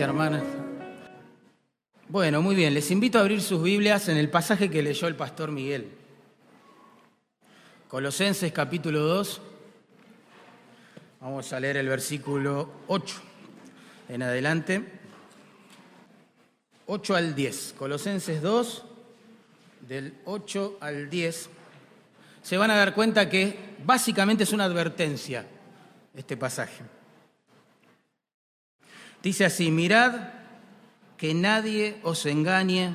hermanas. Bueno, muy bien, les invito a abrir sus Biblias en el pasaje que leyó el pastor Miguel. Colosenses capítulo 2. Vamos a leer el versículo 8 en adelante. 8 al 10. Colosenses 2, del 8 al 10. Se van a dar cuenta que básicamente es una advertencia este pasaje. Dice así, mirad que nadie os engañe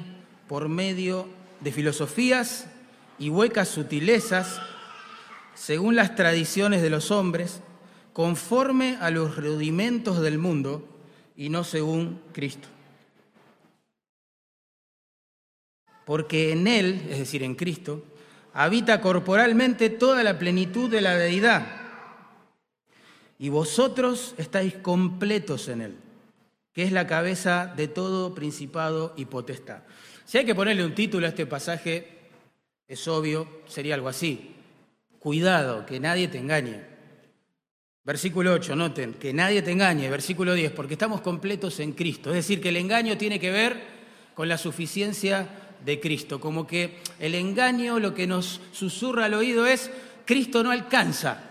por medio de filosofías y huecas sutilezas, según las tradiciones de los hombres, conforme a los rudimentos del mundo y no según Cristo. Porque en Él, es decir, en Cristo, habita corporalmente toda la plenitud de la deidad, y vosotros estáis completos en Él que es la cabeza de todo principado y potestad. Si hay que ponerle un título a este pasaje, es obvio, sería algo así. Cuidado, que nadie te engañe. Versículo 8, noten, que nadie te engañe. Versículo 10, porque estamos completos en Cristo. Es decir, que el engaño tiene que ver con la suficiencia de Cristo. Como que el engaño lo que nos susurra al oído es, Cristo no alcanza.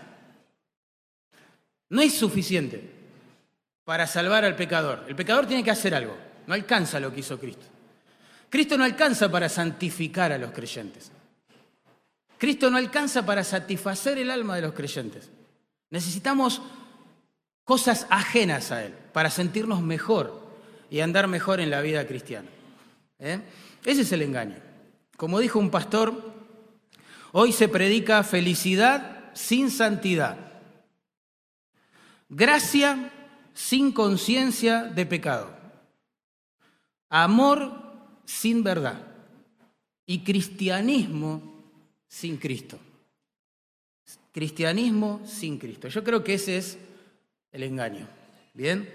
No es suficiente para salvar al pecador. El pecador tiene que hacer algo. No alcanza lo que hizo Cristo. Cristo no alcanza para santificar a los creyentes. Cristo no alcanza para satisfacer el alma de los creyentes. Necesitamos cosas ajenas a Él para sentirnos mejor y andar mejor en la vida cristiana. ¿Eh? Ese es el engaño. Como dijo un pastor, hoy se predica felicidad sin santidad, gracia sin conciencia de pecado, amor sin verdad y cristianismo sin Cristo. Cristianismo sin Cristo. Yo creo que ese es el engaño. Bien,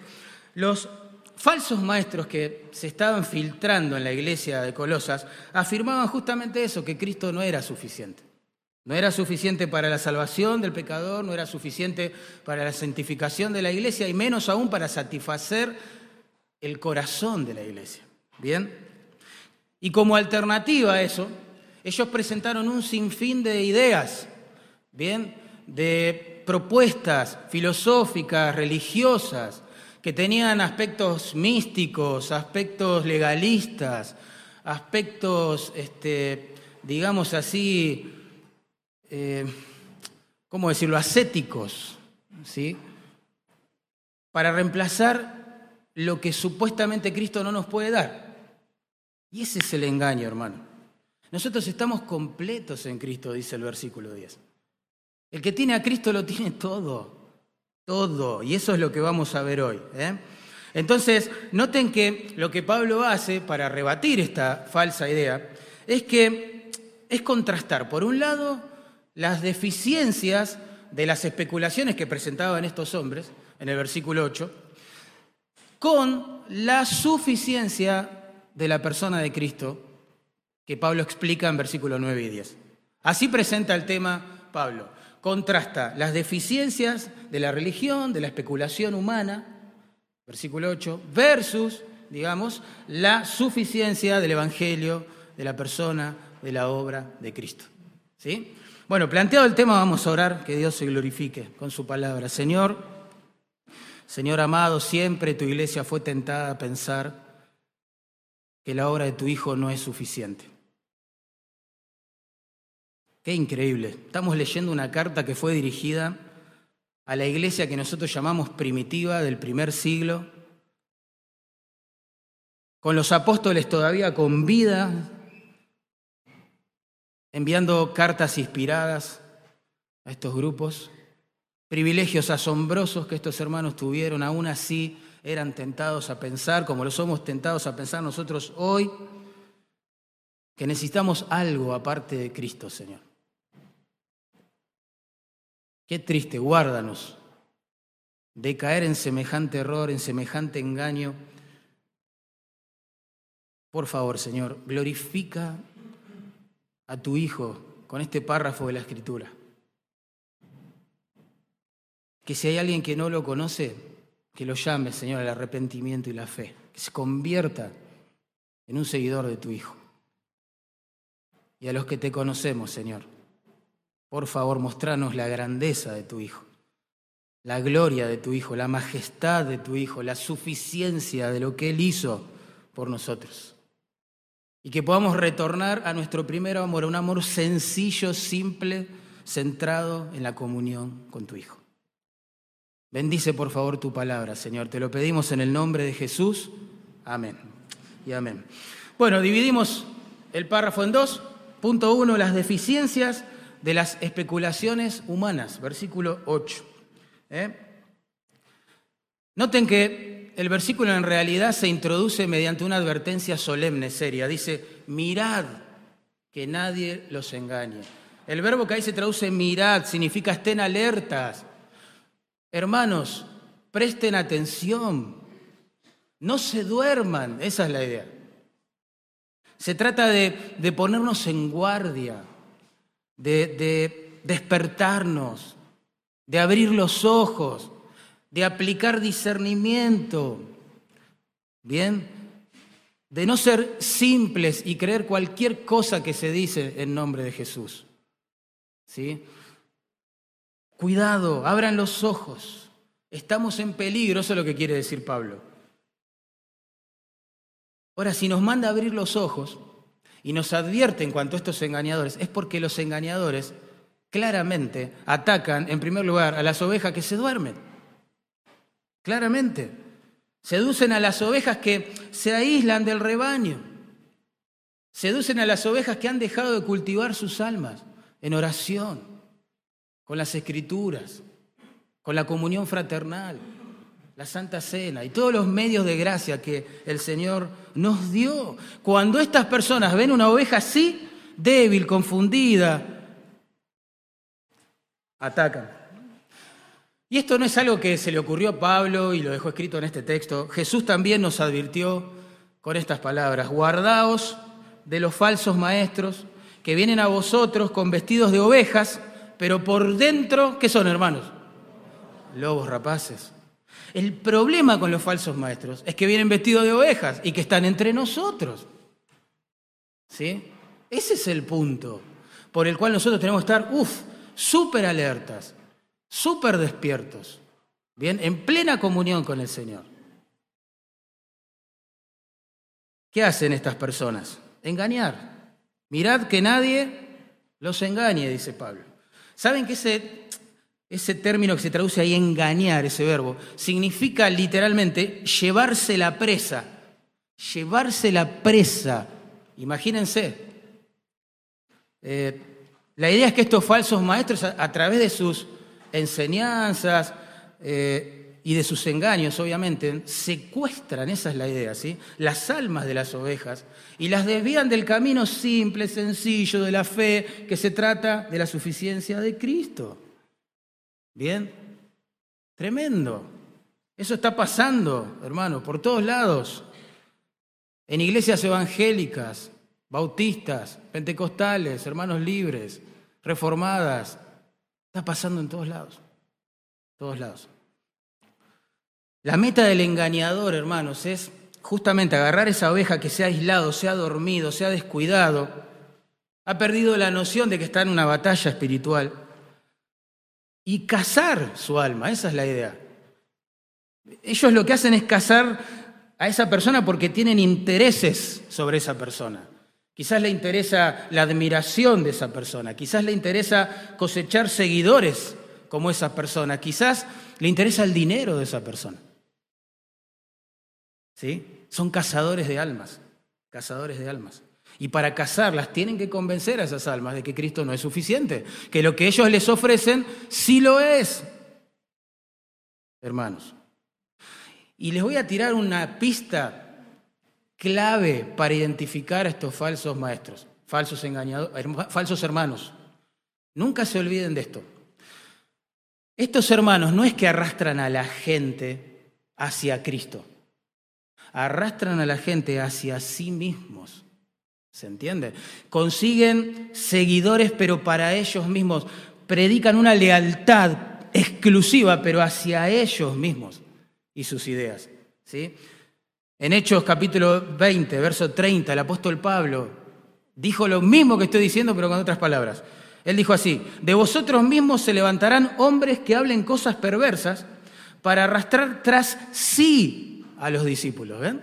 los falsos maestros que se estaban filtrando en la iglesia de Colosas afirmaban justamente eso, que Cristo no era suficiente. No era suficiente para la salvación del pecador, no era suficiente para la santificación de la iglesia y menos aún para satisfacer el corazón de la iglesia. ¿Bien? Y como alternativa a eso, ellos presentaron un sinfín de ideas, ¿bien? De propuestas filosóficas, religiosas, que tenían aspectos místicos, aspectos legalistas, aspectos, este, digamos así, eh, ¿cómo decirlo?, ascéticos, ¿sí? Para reemplazar lo que supuestamente Cristo no nos puede dar. Y ese es el engaño, hermano. Nosotros estamos completos en Cristo, dice el versículo 10. El que tiene a Cristo lo tiene todo, todo. Y eso es lo que vamos a ver hoy. ¿eh? Entonces, noten que lo que Pablo hace para rebatir esta falsa idea es que es contrastar, por un lado, las deficiencias de las especulaciones que presentaban estos hombres en el versículo 8 con la suficiencia de la persona de Cristo que Pablo explica en versículos 9 y 10. Así presenta el tema Pablo. Contrasta las deficiencias de la religión, de la especulación humana, versículo 8, versus, digamos, la suficiencia del Evangelio, de la persona, de la obra de Cristo. ¿Sí? Bueno, planteado el tema, vamos a orar que Dios se glorifique con su palabra. Señor, Señor amado, siempre tu iglesia fue tentada a pensar que la obra de tu Hijo no es suficiente. Qué increíble. Estamos leyendo una carta que fue dirigida a la iglesia que nosotros llamamos primitiva del primer siglo, con los apóstoles todavía con vida, enviando cartas inspiradas a estos grupos, privilegios asombrosos que estos hermanos tuvieron, aún así eran tentados a pensar, como lo somos tentados a pensar nosotros hoy, que necesitamos algo aparte de Cristo, Señor. Qué triste, guárdanos de caer en semejante error, en semejante engaño. Por favor, Señor, glorifica a tu Hijo con este párrafo de la Escritura. Que si hay alguien que no lo conoce, que lo llame, Señor, al arrepentimiento y la fe, que se convierta en un seguidor de tu Hijo. Y a los que te conocemos, Señor, por favor, mostranos la grandeza de tu Hijo, la gloria de tu Hijo, la majestad de tu Hijo, la suficiencia de lo que Él hizo por nosotros. Y que podamos retornar a nuestro primer amor, a un amor sencillo, simple, centrado en la comunión con tu Hijo. Bendice por favor tu palabra, Señor. Te lo pedimos en el nombre de Jesús. Amén. Y amén. Bueno, dividimos el párrafo en dos. Punto uno, las deficiencias de las especulaciones humanas, versículo 8. ¿Eh? Noten que el versículo en realidad se introduce mediante una advertencia solemne, seria. Dice, mirad que nadie los engañe. El verbo que ahí se traduce mirad significa estén alertas. Hermanos, presten atención. No se duerman, esa es la idea. Se trata de, de ponernos en guardia, de, de despertarnos, de abrir los ojos, de aplicar discernimiento, ¿bien? De no ser simples y creer cualquier cosa que se dice en nombre de Jesús. ¿Sí? Cuidado, abran los ojos. Estamos en peligro, eso es lo que quiere decir Pablo. Ahora, si nos manda a abrir los ojos y nos advierte en cuanto a estos engañadores, es porque los engañadores claramente atacan, en primer lugar, a las ovejas que se duermen. Claramente. Seducen a las ovejas que se aíslan del rebaño. Seducen a las ovejas que han dejado de cultivar sus almas en oración, con las escrituras, con la comunión fraternal la Santa Cena y todos los medios de gracia que el Señor nos dio. Cuando estas personas ven una oveja así, débil, confundida, atacan. Y esto no es algo que se le ocurrió a Pablo y lo dejó escrito en este texto. Jesús también nos advirtió con estas palabras, guardaos de los falsos maestros que vienen a vosotros con vestidos de ovejas, pero por dentro, ¿qué son hermanos? Lobos rapaces. El problema con los falsos maestros es que vienen vestidos de ovejas y que están entre nosotros. ¿Sí? Ese es el punto por el cual nosotros tenemos que estar, uff, súper alertas, súper despiertos, ¿bien? En plena comunión con el Señor. ¿Qué hacen estas personas? Engañar. Mirad que nadie los engañe, dice Pablo. ¿Saben que ese ese término que se traduce ahí, engañar, ese verbo, significa literalmente llevarse la presa. Llevarse la presa. Imagínense. Eh, la idea es que estos falsos maestros, a, través de sus enseñanzas eh, y de sus engaños, obviamente, secuestran, esa es la idea, ¿sí? Las almas de las ovejas y las desvían del camino simple, sencillo de la fe, que se trata de la suficiencia de Cristo. Bien, tremendo. Eso está pasando, hermano, por todos lados. En iglesias evangélicas, bautistas, pentecostales, hermanos libres, reformadas. Está pasando en todos lados. Todos lados. La meta del engañador, hermanos, es justamente agarrar esa oveja que se ha aislado, se ha dormido, se ha descuidado, ha perdido la noción de que está en una batalla espiritual y cazar su alma, esa es la idea. Ellos lo que hacen es cazar a esa persona porque tienen intereses sobre esa persona. Quizás le interesa la admiración de esa persona, quizás le interesa cosechar seguidores como esa persona, quizás le interesa el dinero de esa persona. ¿Sí? Son cazadores de almas, cazadores de almas. Y para casarlas tienen que convencer a esas almas de que Cristo no es suficiente, que lo que ellos les ofrecen sí lo es. Hermanos. Y les voy a tirar una pista clave para identificar a estos falsos maestros, falsos falsos hermanos. Nunca se olviden de esto. Estos hermanos no es que arrastran a la gente hacia Cristo, arrastran a la gente hacia sí mismos. ¿Se entiende? Consiguen seguidores, pero para ellos mismos. Predican una lealtad exclusiva, pero hacia ellos mismos. y sus ideas. ¿sí? En Hechos capítulo 20, verso 30, el apóstol Pablo dijo lo mismo que estoy diciendo, pero con otras palabras. Él dijo así, de vosotros mismos se levantarán hombres que hablen cosas perversas para arrastrar tras sí a los discípulos. ¿Ven?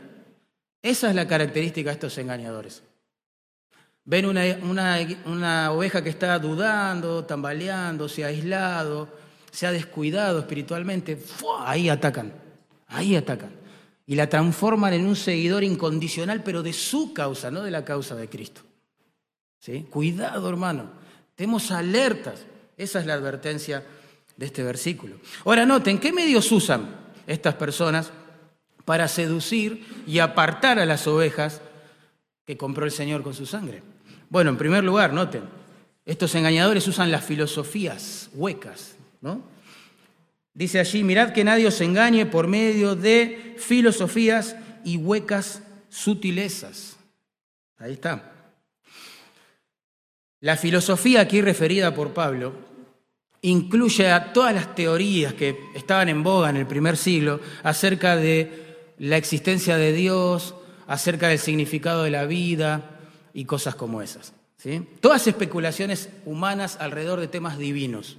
Esa es la característica de estos engañadores. Ven una, una, oveja que está dudando, tambaleando, se ha aislado, se ha descuidado espiritualmente. Ahí atacan, ahí atacan. Y la transforman en un seguidor incondicional, pero de su causa, no de la causa de Cristo. ¿Sí? Cuidado, hermano. Estemos alertas. Esa es la advertencia de este versículo. Ahora noten, ¿qué medios usan estas personas para seducir y apartar a las ovejas que compró el Señor con su sangre? Bueno, en primer lugar, noten, estos engañadores usan las filosofías huecas, ¿no? Dice allí, mirad que nadie os engañe por medio de filosofías y huecas sutilezas. Ahí está. La filosofía aquí referida por Pablo incluye a todas las teorías que estaban en boga en el primer siglo acerca de la existencia de Dios, acerca del significado de la vida y cosas como esas. ¿sí? Todas especulaciones humanas alrededor de temas divinos.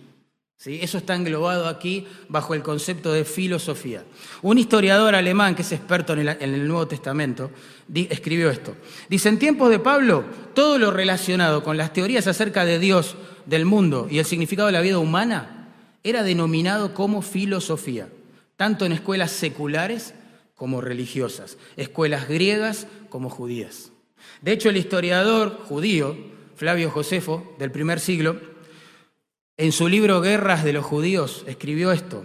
Eso está englobado aquí bajo el concepto de filosofía. Un historiador alemán que es experto en el, Nuevo Testamento escribió esto. Dice, en tiempos de Pablo, todo lo relacionado con las teorías acerca de Dios, del mundo y el significado de la vida humana era denominado como filosofía, tanto en escuelas seculares como religiosas, escuelas griegas como judías. De hecho, el historiador judío, Flavio Josefo, del primer siglo, en su libro Guerras de los Judíos escribió esto.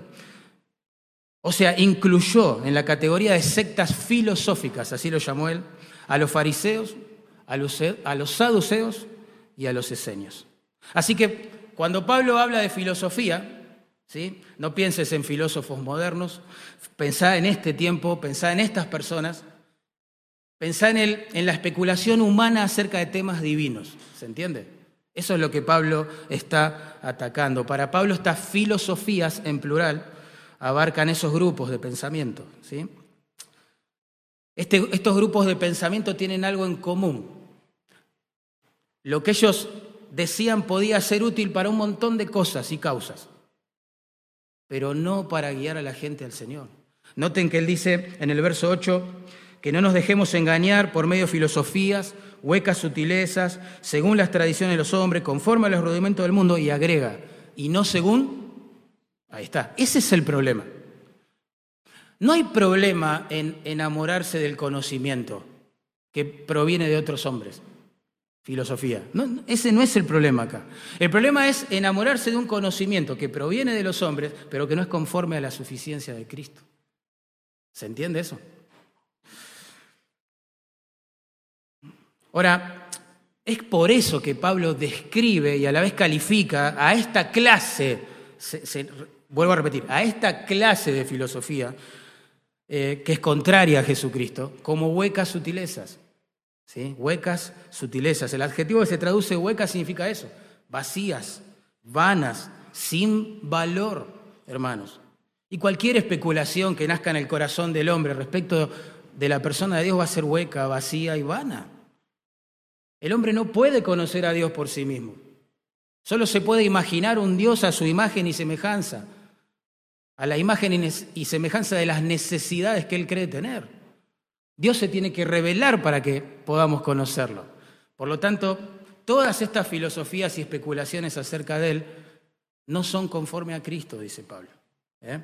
O sea, incluyó en la categoría de sectas filosóficas, así lo llamó él, a los fariseos, a los, a los saduceos y a los esenios. Así que cuando Pablo habla de filosofía, ¿sí? no pienses en filósofos modernos, pensá en este tiempo, pensá en estas personas, pensá en, el, en la especulación humana acerca de temas divinos. ¿Se entiende? Eso es lo que Pablo está atacando. Para Pablo estas filosofías en plural abarcan esos grupos de pensamiento. ¿sí? Este, estos grupos de pensamiento tienen algo en común. Lo que ellos decían podía ser útil para un montón de cosas y causas, pero no para guiar a la gente al Señor. Noten que él dice en el verso 8 que no nos dejemos engañar por medio de filosofías huecas sutilezas, según las tradiciones de los hombres, conforme a los rudimentos del mundo, y agrega, y no según... Ahí está, ese es el problema. No hay problema en enamorarse del conocimiento que proviene de otros hombres. Filosofía. ese no es el problema acá. El problema es enamorarse de un conocimiento que proviene de los hombres, pero que no es conforme a la suficiencia de Cristo. ¿Se entiende eso? Ahora, es por eso que Pablo describe y a la vez califica a esta clase, vuelvo a repetir, a esta clase de filosofía eh, que es contraria a Jesucristo, como huecas sutilezas. ¿sí? Huecas sutilezas. El adjetivo que se traduce hueca significa eso, vacías, vanas, sin valor, hermanos. Y cualquier especulación que nazca en el corazón del hombre respecto de la persona de Dios va a ser hueca, vacía y vana. El hombre no puede conocer a Dios por sí mismo. Solo se puede imaginar un Dios a su imagen y semejanza, a la imagen y semejanza de las necesidades que Él cree tener. Dios se tiene que revelar para que podamos conocerlo. Por lo tanto, todas estas filosofías y especulaciones acerca de Él no son conforme a Cristo, dice Pablo. ¿eh?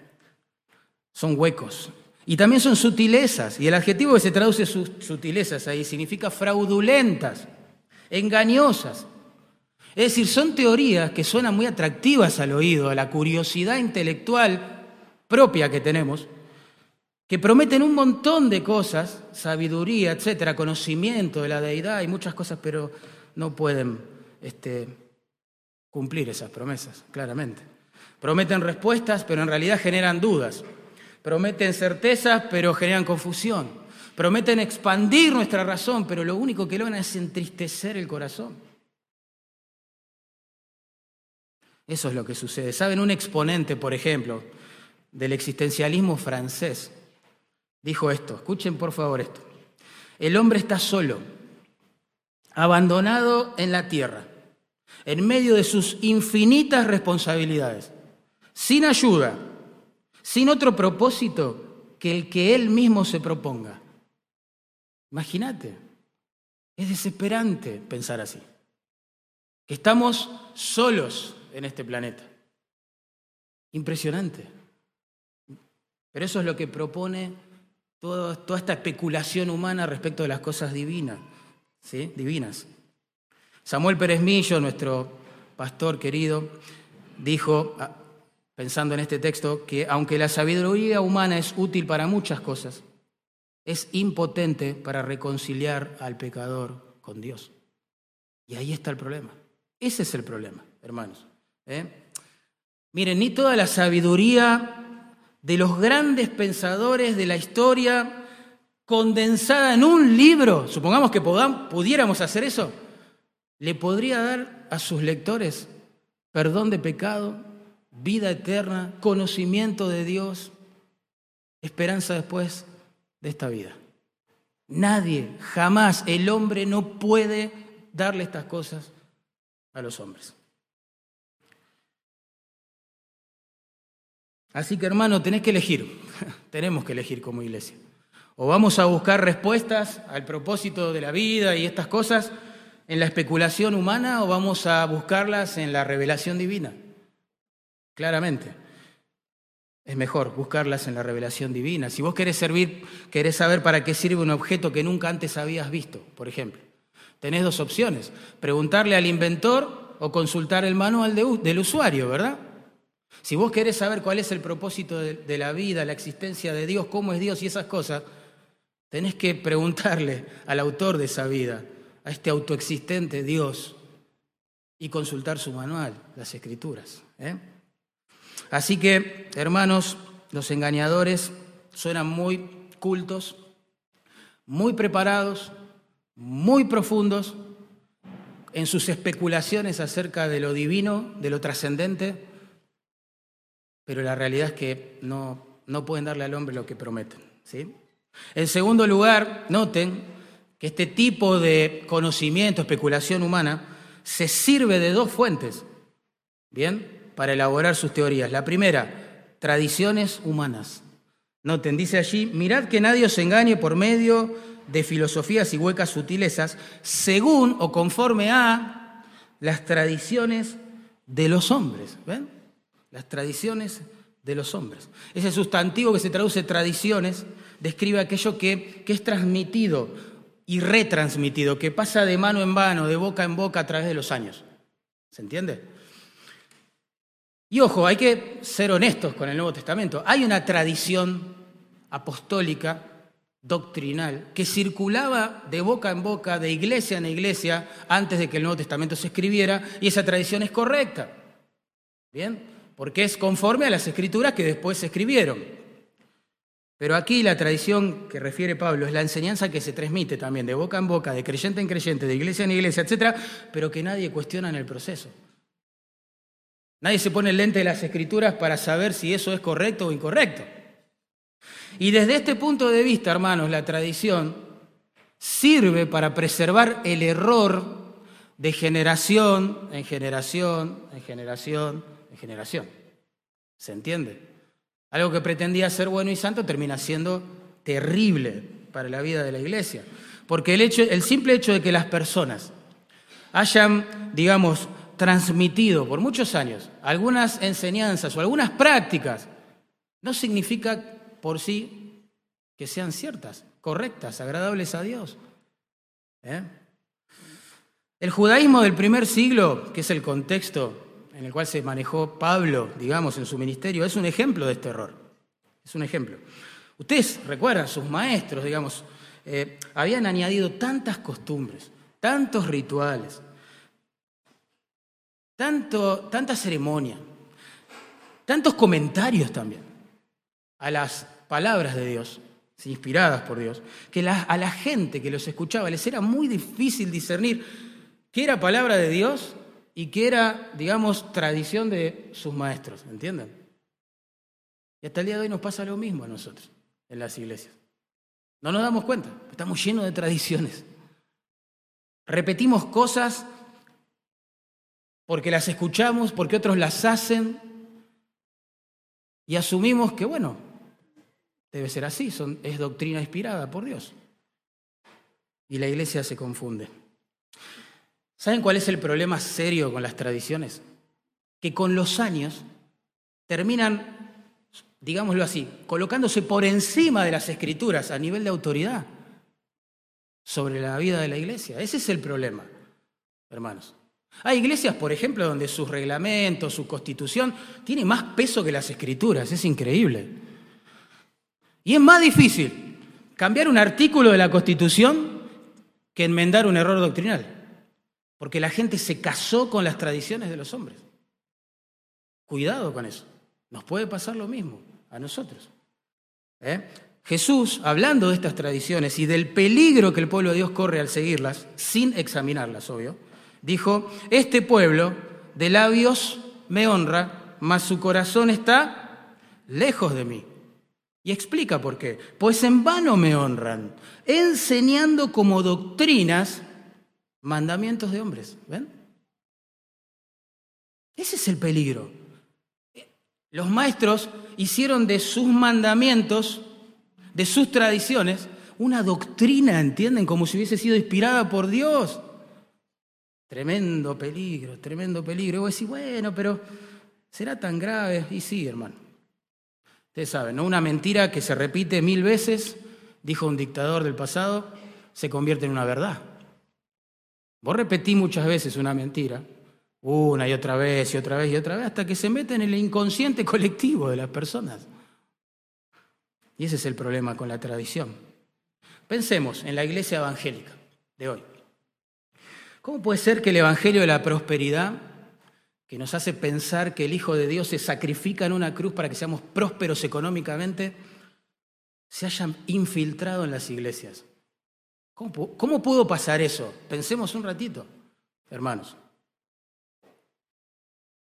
Son huecos. Y también son sutilezas. Y el adjetivo que se traduce sutilezas ahí significa fraudulentas engañosas. Es decir, son teorías que suenan muy atractivas al oído, a la curiosidad intelectual propia que tenemos, que prometen un montón de cosas, sabiduría, etcétera, conocimiento de la deidad y muchas cosas, pero no pueden este, cumplir esas promesas, claramente. Prometen respuestas, pero en realidad generan dudas. Prometen certezas, pero generan confusión. Prometen expandir nuestra razón, pero lo único que logran es entristecer el corazón. Eso es lo que sucede. ¿Saben? Un exponente, por ejemplo, del existencialismo francés, dijo esto, escuchen por favor esto, el hombre está solo, abandonado en la tierra, en medio de sus infinitas responsabilidades, sin ayuda, sin otro propósito que el que él mismo se proponga. Imagínate, es desesperante pensar así, que estamos solos en este planeta. Impresionante. Pero eso es lo que propone toda, esta especulación humana respecto de las cosas divinas. ¿sí? divinas. Samuel Pérez Millo, nuestro pastor querido, dijo, ah, pensando en este texto, que aunque la sabiduría humana es útil para muchas cosas, es impotente para reconciliar al pecador con Dios. Y ahí está el problema. Ese es el problema, hermanos. ¿eh? Miren, ni toda la sabiduría de los grandes pensadores de la historia condensada en un libro, supongamos que pudiéramos hacer eso, le podría dar a sus lectores perdón de pecado, vida eterna, conocimiento de Dios, esperanza después de esta vida. Nadie, jamás, el hombre no puede darle estas cosas a los hombres. Así que hermano, tenés que elegir, tenemos que elegir como iglesia. O vamos a buscar respuestas al propósito de la vida y estas cosas en la especulación humana o vamos a buscarlas en la revelación divina. Claramente. Es mejor buscarlas en la revelación divina. Si vos querés servir, querés saber para qué sirve un objeto que nunca antes habías visto, por ejemplo, tenés dos opciones. Preguntarle al inventor o consultar el manual del usuario, ¿verdad? Si vos querés saber cuál es el propósito de la vida, la existencia de Dios, cómo es Dios y esas cosas, Tenés que preguntarle al autor de esa vida, a este autoexistente Dios, y consultar su manual, las escrituras. ¿eh? Así que, hermanos, los engañadores suenan muy cultos, muy preparados, muy profundos en sus especulaciones acerca de lo divino, de lo trascendente, pero la realidad es que no, no pueden darle al hombre lo que prometen. ¿sí? En segundo lugar, noten que este tipo de conocimiento, especulación humana, se sirve de dos fuentes, ¿bien? Para elaborar sus teorías. La primera, tradiciones humanas. Noten, dice allí, mirad que nadie os engañe por medio de filosofías y huecas sutilezas, según o conforme a las tradiciones de los hombres. ¿Ven? Las tradiciones de los hombres. Ese sustantivo que se traduce tradiciones describe aquello que, que es transmitido y retransmitido, que pasa de mano en mano, de boca en boca a través de los años. ¿Se entiende? Y ojo, hay que ser honestos con el Nuevo Testamento. Hay una tradición apostólica, doctrinal, que circulaba de boca en boca, de iglesia en iglesia, antes de que el Nuevo Testamento se escribiera, y esa tradición es correcta. ¿Bien? Porque es conforme a las escrituras que después se escribieron. Pero aquí la tradición que refiere Pablo es la enseñanza que se transmite también de boca en boca, de creyente en creyente, de iglesia en iglesia, etcétera, pero que nadie cuestiona en el proceso. Nadie se pone el lente de las escrituras para saber si eso es correcto o incorrecto. Y desde este punto de vista, hermanos, la tradición sirve para preservar el error de generación en generación, en generación, en generación. ¿Se entiende? Algo que pretendía ser bueno y santo termina siendo terrible para la vida de la iglesia. Porque el, hecho, el simple hecho de que las personas hayan, digamos, transmitido por muchos años algunas enseñanzas o algunas prácticas, no significa por sí que sean ciertas, correctas, agradables a Dios. ¿eh? El judaísmo del primer siglo, que es el contexto en el cual se manejó Pablo, digamos, en su ministerio, es un ejemplo de este error. Es un ejemplo. Ustedes recuerdan, sus maestros, digamos, eh, habían añadido tantas costumbres, tantos rituales, tanto, tanta ceremonia, tantos comentarios también a las palabras de Dios, inspiradas por Dios, que a la gente que los escuchaba les era muy difícil discernir qué era palabra de Dios y que era, digamos, tradición de sus maestros, ¿entienden? Y hasta el día de hoy nos pasa lo mismo a nosotros en las iglesias. No nos damos cuenta, estamos llenos de tradiciones. Repetimos cosas porque las escuchamos, porque otros las hacen y asumimos que, bueno, debe ser así, es doctrina inspirada por Dios. Y la iglesia se confunde. ¿Saben cuál es el problema serio con las tradiciones? Que con los años terminan, digámoslo así, colocándose por encima de las escrituras a nivel de autoridad sobre la vida de la iglesia. Ese es el problema, hermanos. Hay iglesias, por ejemplo, donde sus reglamentos, su constitución, tiene más peso que las escrituras. Es increíble. Y es más difícil cambiar un artículo de la constitución que enmendar un error doctrinal. Porque la gente se casó con las tradiciones de los hombres. Cuidado con eso. Nos puede pasar lo mismo a nosotros. ¿Eh? Jesús, hablando de estas tradiciones y del peligro que el pueblo de Dios corre al seguirlas, sin examinarlas, obvio, dijo, este pueblo de labios me honra, mas su corazón está lejos de mí. Y explica por qué. Pues en vano me honran, enseñando como doctrinas mandamientos de hombres. ¿Ven? Ese es el peligro. Los maestros hicieron de sus mandamientos, de sus tradiciones, una doctrina, ¿entienden? Como si hubiese sido inspirada por Dios. Tremendo peligro, tremendo peligro. Y vos decís, bueno, pero ¿será tan grave? Y sí, hermano. Ustedes saben, ¿no? Una mentira que se repite mil veces, dijo un dictador del pasado, se convierte en una verdad. Vos repetís muchas veces una mentira, una y otra vez y otra vez y otra vez, hasta que se mete en el inconsciente colectivo de las personas. Y ese es el problema con la tradición. Pensemos en la iglesia evangélica de hoy. ¿Cómo puede ser que el Evangelio de la Prosperidad, que nos hace pensar que el Hijo de Dios se sacrifica en una cruz para que seamos prósperos económicamente, se haya infiltrado en las iglesias? ¿Cómo, ¿Cómo pudo pasar eso? Pensemos un ratito, hermanos.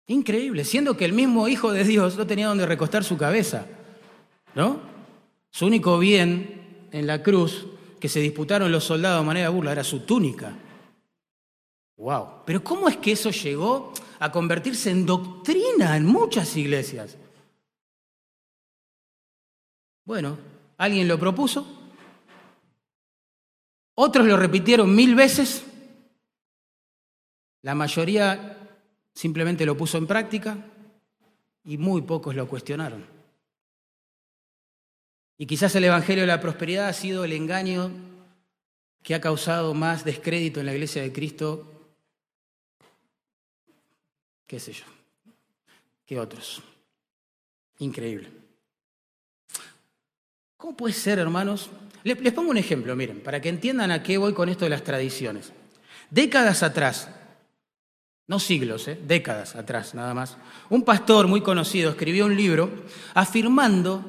Increíble, siendo que el mismo Hijo de Dios no tenía donde recostar su cabeza, ¿no? Su único bien en la cruz que se disputaron los soldados de manera burla era su túnica. Wow. Pero ¿cómo es que eso llegó a convertirse en doctrina en muchas iglesias? Bueno, alguien lo propuso, otros lo repitieron mil veces, la mayoría simplemente lo puso en práctica y muy pocos lo cuestionaron. Y quizás el Evangelio de la Prosperidad ha sido el engaño que ha causado más descrédito en la iglesia de Cristo qué sé yo, que otros. Increíble. ¿Cómo puede ser, hermanos? Les, pongo un ejemplo, miren, para que entiendan a qué voy con esto de las tradiciones. Décadas atrás, no siglos, ¿eh? décadas atrás nada más, un pastor muy conocido escribió un libro afirmando,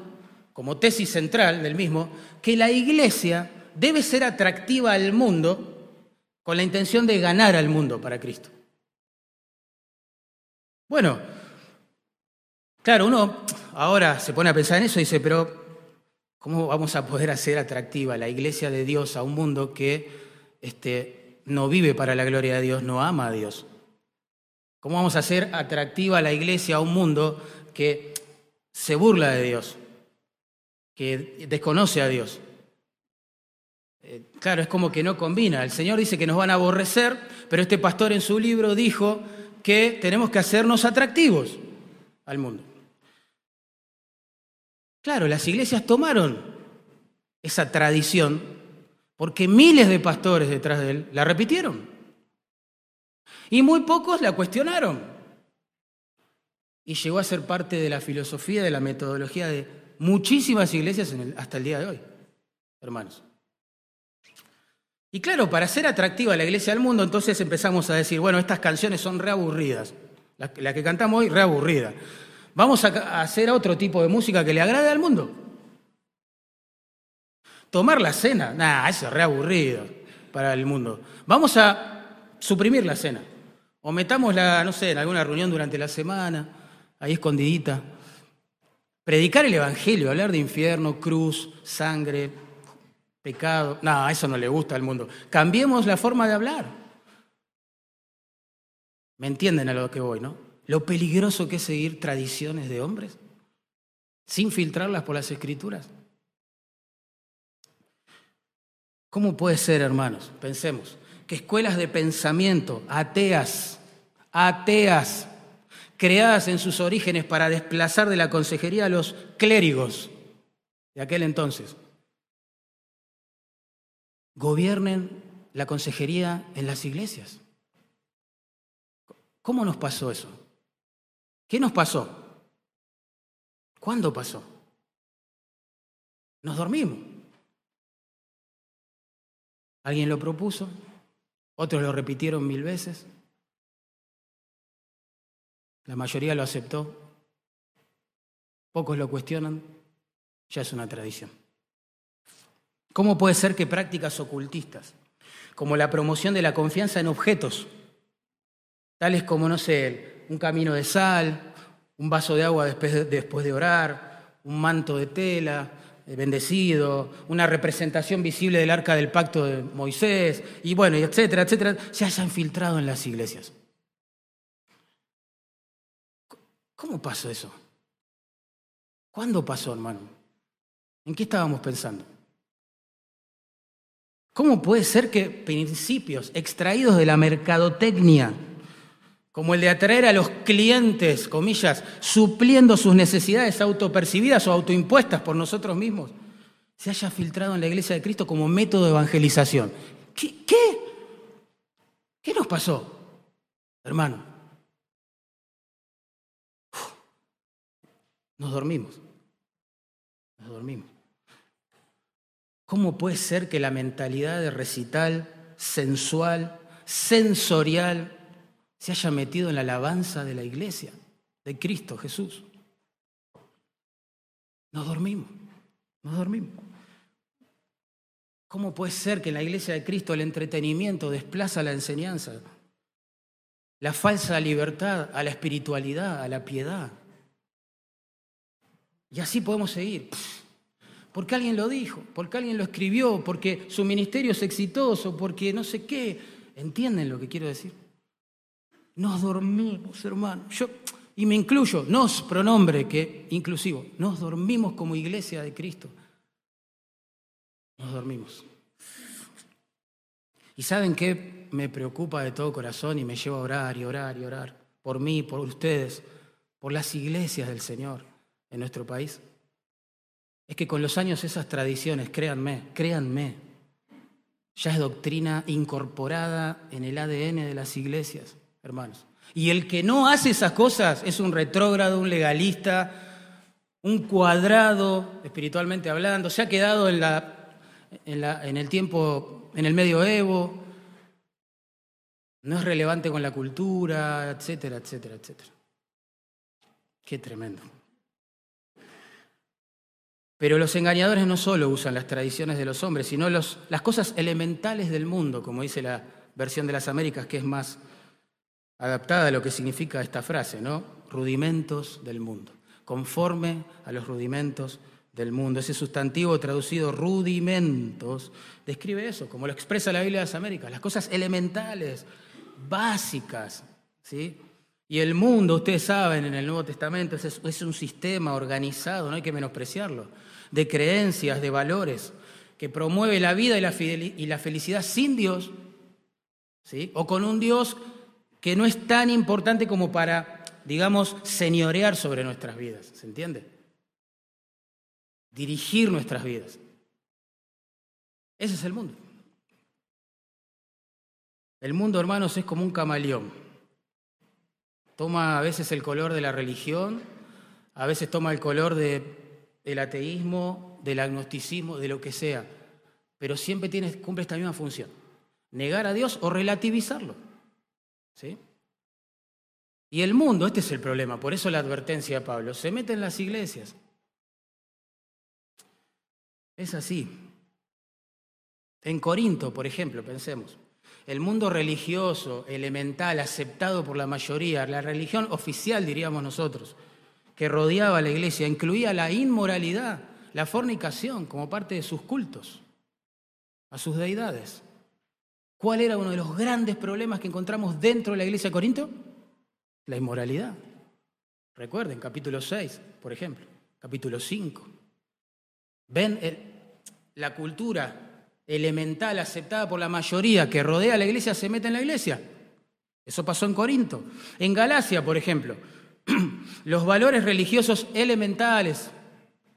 como tesis central del mismo, que la iglesia debe ser atractiva al mundo con la intención de ganar al mundo para Cristo. Bueno, claro, uno ahora se pone a pensar en eso y dice, pero ¿cómo vamos a poder hacer atractiva la iglesia de Dios a un mundo que este, no vive para la gloria de Dios, no ama a Dios? ¿Cómo vamos a hacer atractiva la iglesia a un mundo que se burla de Dios, que desconoce a Dios? Eh, claro, es como que no combina. El Señor dice que nos van a aborrecer, pero este pastor en su libro dijo que tenemos que hacernos atractivos al mundo. Claro, las iglesias tomaron esa tradición porque miles de pastores detrás de él la repitieron. Y muy pocos la cuestionaron. Y llegó a ser parte de la filosofía, de la metodología de muchísimas iglesias hasta el día de hoy, hermanos. Y claro, para ser atractiva la iglesia al mundo, entonces empezamos a decir, bueno, estas canciones son reaburridas. La, la que cantamos hoy, reaburrida. Vamos a, hacer otro tipo de música que le agrade al mundo. Tomar la cena, nada, eso es reaburrido para el mundo. Vamos a suprimir la cena. O metámosla, no sé, en alguna reunión durante la semana, ahí escondidita. Predicar el Evangelio, hablar de infierno, cruz, sangre, pecado. No, eso no le gusta al mundo. Cambiemos la forma de hablar. ¿Me entienden a lo que voy, no? Lo peligroso que es seguir tradiciones de hombres sin filtrarlas por las escrituras. ¿Cómo puede ser, hermanos? Pensemos, que escuelas de pensamiento ateas, ateas, creadas en sus orígenes para desplazar de la consejería a los clérigos de aquel entonces, gobiernen la consejería en las iglesias. ¿Cómo nos pasó eso? ¿Qué nos pasó? ¿Cuándo pasó? Nos dormimos. Alguien lo propuso, otros lo repitieron mil veces, la mayoría lo aceptó, pocos lo cuestionan, ya es una tradición. ¿Cómo puede ser que prácticas ocultistas, como la promoción de la confianza en objetos, tales como, no sé, un camino de sal, un vaso de agua después de, orar, un manto de tela, eh, bendecido, una representación visible del arca del pacto de Moisés, y bueno, etcétera, etcétera, se hayan filtrado en las iglesias. ¿Cómo pasó eso? ¿Cuándo pasó, hermano? ¿En qué estábamos pensando? ¿Cómo puede ser que principios extraídos de la mercadotecnia como el de atraer a los clientes, comillas, supliendo sus necesidades autopercibidas o autoimpuestas por nosotros mismos, se haya filtrado en la iglesia de Cristo como método de evangelización. ¿Qué? ¿Qué, ¿Qué nos pasó, hermano? nos dormimos. Nos dormimos. ¿Cómo puede ser que la mentalidad de recital sensual, sensorial, se haya metido en la alabanza de la iglesia, de Cristo Jesús. Nos dormimos, nos dormimos. ¿Cómo puede ser que en la iglesia de Cristo el entretenimiento desplaza la enseñanza? La falsa libertad a la espiritualidad, a la piedad. Y así podemos seguir. Porque alguien lo dijo, porque alguien lo escribió, porque su ministerio es exitoso, porque no sé qué. ¿Entienden lo que quiero decir? Nos dormimos, hermano. Yo, y me incluyo, nos, pronombre que inclusivo, nos dormimos como iglesia de Cristo. Nos dormimos. ¿Y saben qué me preocupa de todo corazón y me lleva a orar y orar y orar? Por mí, por ustedes, por las iglesias del Señor en nuestro país. Es que con los años esas tradiciones, créanme, créanme, ya es doctrina incorporada en el ADN de las iglesias hermanos. Y el que no hace esas cosas es un retrógrado, un legalista, un cuadrado, espiritualmente hablando, se ha quedado en, la, en, el tiempo, en el medioevo, no es relevante con la cultura, etcétera, etcétera, etcétera. Qué tremendo. Pero los engañadores no solo usan las tradiciones de los hombres, sino los, las cosas elementales del mundo, como dice la versión de las Américas, que es más adaptada a lo que significa esta frase, ¿no? Rudimentos del mundo, conforme a los rudimentos del mundo. Ese sustantivo traducido rudimentos describe eso, como lo expresa la Biblia de las Américas, las cosas elementales, básicas, ¿sí? Y el mundo, ustedes saben, en el Nuevo Testamento es, es un sistema organizado, no hay que menospreciarlo, de creencias, de valores, que promueve la vida y la, felicidad sin Dios, ¿sí? O con un Dios que no es tan importante como para, digamos, señorear sobre nuestras vidas. ¿Se entiende? Dirigir nuestras vidas. Ese es el mundo. El mundo, hermanos, es como un camaleón. Toma a veces el color de la religión, a veces toma el color del ateísmo, del agnosticismo, de lo que sea, pero siempre cumple esta misma función, negar a Dios o relativizarlo. ¿Sí? Y el mundo, este es el problema, por eso la advertencia de Pablo, se mete en las iglesias. Es así. En Corinto, por ejemplo, pensemos, el mundo religioso, elemental, aceptado por la mayoría, la religión oficial, diríamos nosotros, que rodeaba a la iglesia incluía la inmoralidad, la fornicación como parte de sus cultos a sus deidades. ¿Cuál era uno de los grandes problemas que encontramos dentro de la iglesia de Corinto? La inmoralidad. Recuerden, capítulo 6, por ejemplo, capítulo 5. Ven la cultura elemental aceptada por la mayoría que rodea a la iglesia se mete en la iglesia. Eso pasó en Corinto. En Galacia, por ejemplo, los valores religiosos elementales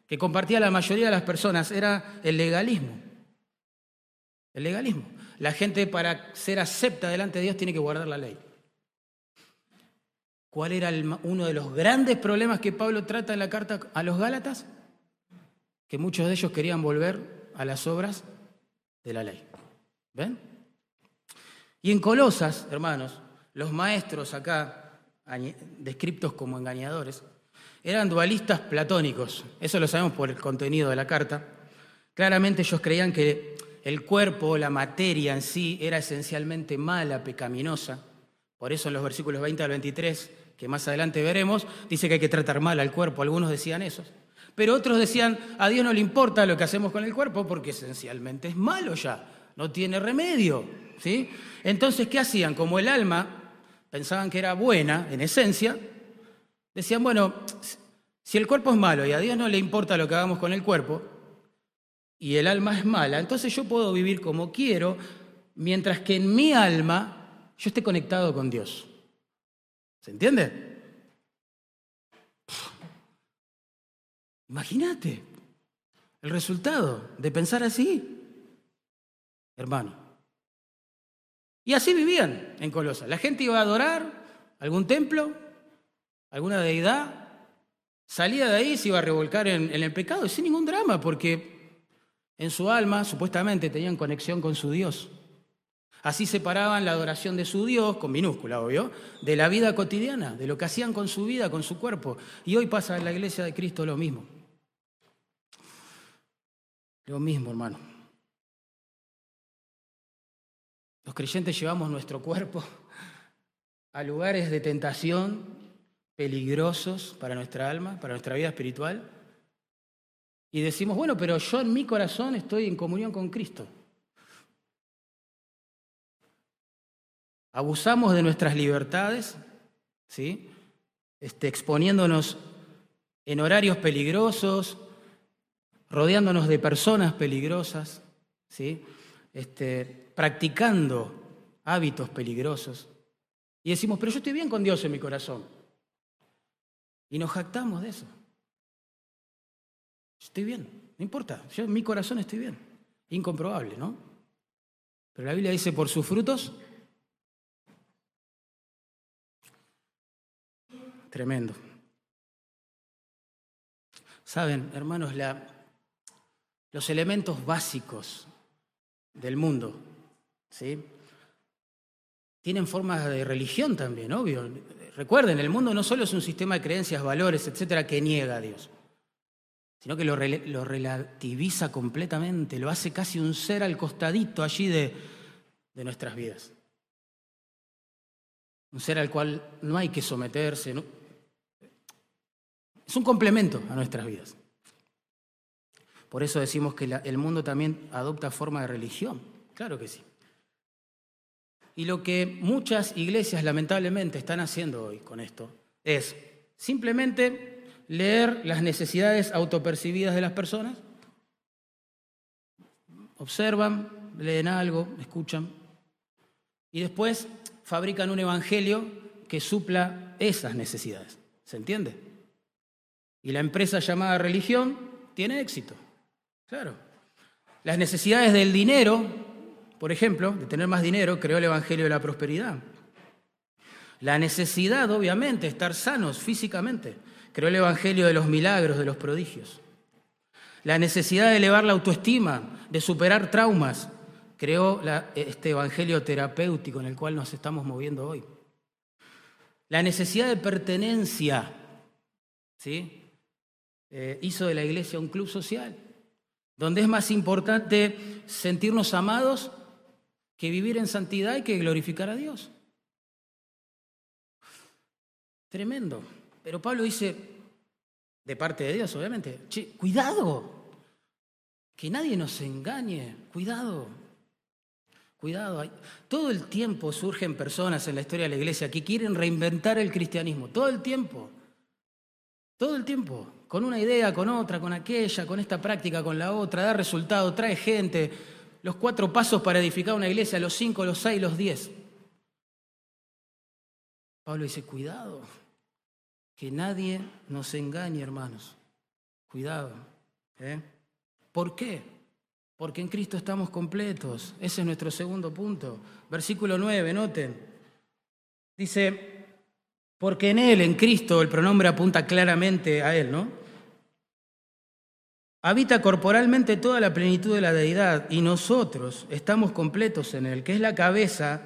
que compartía la mayoría de las personas era el legalismo. El legalismo. La gente para ser acepta delante de Dios tiene que guardar la ley. ¿Cuál era uno de los grandes problemas que Pablo trata en la carta a los Gálatas? Que muchos de ellos querían volver a las obras de la ley. ¿Ven? Y en Colosas, hermanos, los maestros acá, descriptos como engañadores, eran dualistas platónicos. Eso lo sabemos por el contenido de la carta. Claramente ellos creían que el cuerpo, la materia en sí, era esencialmente mala, pecaminosa. Por eso en los versículos 20 al 23, que más adelante veremos, dice que hay que tratar mal al cuerpo. Algunos decían eso. Pero otros decían, a Dios no le importa lo que hacemos con el cuerpo porque esencialmente es malo ya, no tiene remedio. ¿sí? Entonces, ¿qué hacían? Como el alma pensaban que era buena, en esencia, decían, bueno, si el cuerpo es malo y a Dios no le importa lo que hagamos con el cuerpo, y el alma es mala, entonces yo puedo vivir como quiero, mientras que en mi alma yo esté conectado con Dios. ¿Se entiende? Imagínate el resultado de pensar así, hermano. Y así vivían en Colosa. La gente iba a adorar algún templo, alguna deidad, salía de ahí, se iba a revolcar en, el pecado sin ningún drama, porque en su alma, supuestamente, tenían conexión con su Dios. Así separaban la adoración de su Dios, con minúscula, obvio, de la vida cotidiana, de lo que hacían con su vida, con su cuerpo. Y hoy pasa en la iglesia de Cristo lo mismo. Lo mismo, hermano. Los creyentes llevamos nuestro cuerpo a lugares de tentación peligrosos para nuestra alma, para nuestra vida espiritual y decimos, bueno, pero yo en mi corazón estoy en comunión con Cristo. Abusamos de nuestras libertades, ¿sí? Este, exponiéndonos en horarios peligrosos, rodeándonos de personas peligrosas, ¿sí? Este, practicando hábitos peligrosos. Y decimos, pero yo estoy bien con Dios en mi corazón. Y nos jactamos de eso. Estoy bien, no importa, yo en mi corazón estoy bien. Incomprobable, ¿no? Pero la Biblia dice, por sus frutos, tremendo. Saben, hermanos, los elementos básicos del mundo, ¿sí? Tienen formas de religión también, obvio. Recuerden, el mundo no solo es un sistema de creencias, valores, etcétera, que niega a Dios sino que lo, relativiza completamente, lo hace casi un ser al costadito allí de, de nuestras vidas. Un ser al cual no hay que someterse. Es un complemento a nuestras vidas. Por eso decimos que el mundo también adopta forma de religión. Claro que sí. Y lo que muchas iglesias lamentablemente están haciendo hoy con esto es simplemente leer las necesidades autopercibidas de las personas. Observan, leen algo, escuchan. Y después fabrican un evangelio que supla esas necesidades. ¿Se entiende? Y la empresa llamada religión tiene éxito. Claro. Las necesidades del dinero, por ejemplo, de tener más dinero, creó el evangelio de la prosperidad. La necesidad, obviamente, de estar sanos físicamente, creó el Evangelio de los milagros, de los prodigios. La necesidad de elevar la autoestima, de superar traumas, creó este Evangelio terapéutico en el cual nos estamos moviendo hoy. La necesidad de pertenencia, ¿sí? Eh, hizo de la iglesia un club social, donde es más importante sentirnos amados que vivir en santidad y que glorificar a Dios. Tremendo. Pero Pablo dice, de parte de Dios, obviamente. cuidado, que nadie nos engañe, cuidado. Cuidado, todo el tiempo surgen personas en la historia de la iglesia que quieren reinventar el cristianismo, todo el tiempo, todo el tiempo, con una idea, con otra, con aquella, con esta práctica, con la otra, da resultado, trae gente, los cuatro pasos para edificar una iglesia, los cinco, los seis, los diez. Pablo dice, cuidado, que nadie nos engañe, hermanos, cuidado. ¿eh? ¿Por qué? Porque en Cristo estamos completos. Ese es nuestro segundo punto. Versículo 9, noten. Dice, porque en Él, en Cristo, el pronombre apunta claramente a Él, ¿no? Habita corporalmente toda la plenitud de la deidad y nosotros estamos completos en Él, que es la cabeza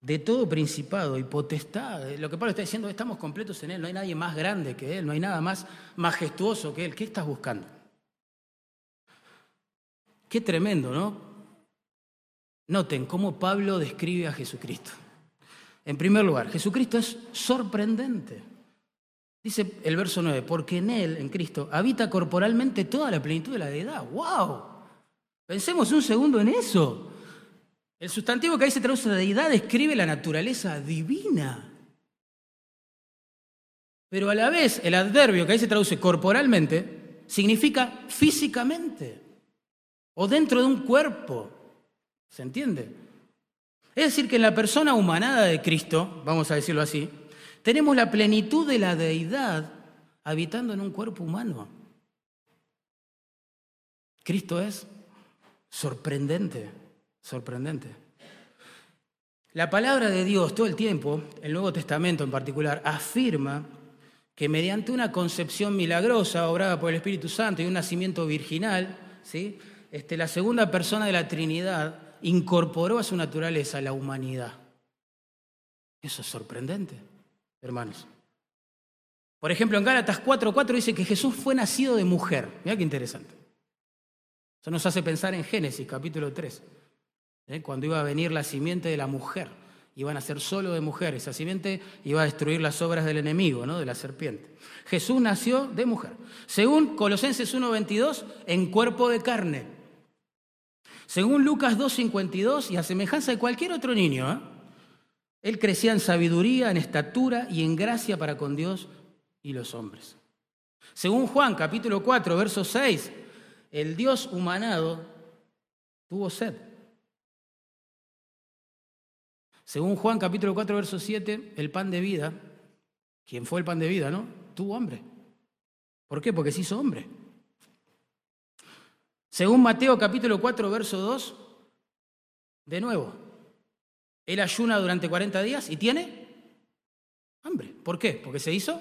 de todo principado y potestad. Lo que Pablo está diciendo, estamos completos en Él, no hay nadie más grande que Él, no hay nada más majestuoso que Él. ¿Qué estás buscando? Qué tremendo, ¿no? Noten cómo Pablo describe a Jesucristo. En primer lugar, Jesucristo es sorprendente. Dice el verso 9, porque en Él, en Cristo, habita corporalmente toda la plenitud de la deidad. ¡Wow! Pensemos un segundo en eso. El sustantivo que ahí se traduce de deidad describe la naturaleza divina. Pero a la vez, el adverbio que ahí se traduce corporalmente significa físicamente o dentro de un cuerpo. ¿Se entiende? Es decir, que en la persona humanada de Cristo, vamos a decirlo así, tenemos la plenitud de la deidad habitando en un cuerpo humano. Cristo es sorprendente, sorprendente. La palabra de Dios todo el tiempo, el Nuevo Testamento en particular, afirma que mediante una concepción milagrosa obrada por el Espíritu Santo y un nacimiento virginal, ¿sí? Este, la segunda persona de la Trinidad incorporó a su naturaleza la humanidad. Eso es sorprendente, hermanos. Por ejemplo, en Gálatas 4:4 dice que Jesús fue nacido de mujer. Mira qué interesante. Eso nos hace pensar en Génesis capítulo 3, ¿eh? cuando iba a venir la simiente de la mujer. Iban a ser solo de mujer. Esa simiente iba a destruir las obras del enemigo, ¿no? de la serpiente. Jesús nació de mujer. Según Colosenses 1:22, en cuerpo de carne. Según Lucas 2.52, y a semejanza de cualquier otro niño, ¿eh? Él crecía en sabiduría, en estatura y en gracia para con Dios y los hombres. Según Juan capítulo 4, verso 6, el Dios humanado tuvo sed. Según Juan capítulo 4, verso 7, el pan de vida, quien fue el pan de vida, ¿no? Tuvo hambre. ¿Por qué? Porque se hizo hombre. Según Mateo capítulo 4, verso 2, de nuevo, él ayuna durante 40 días y tiene hambre. ¿Por qué? Porque se hizo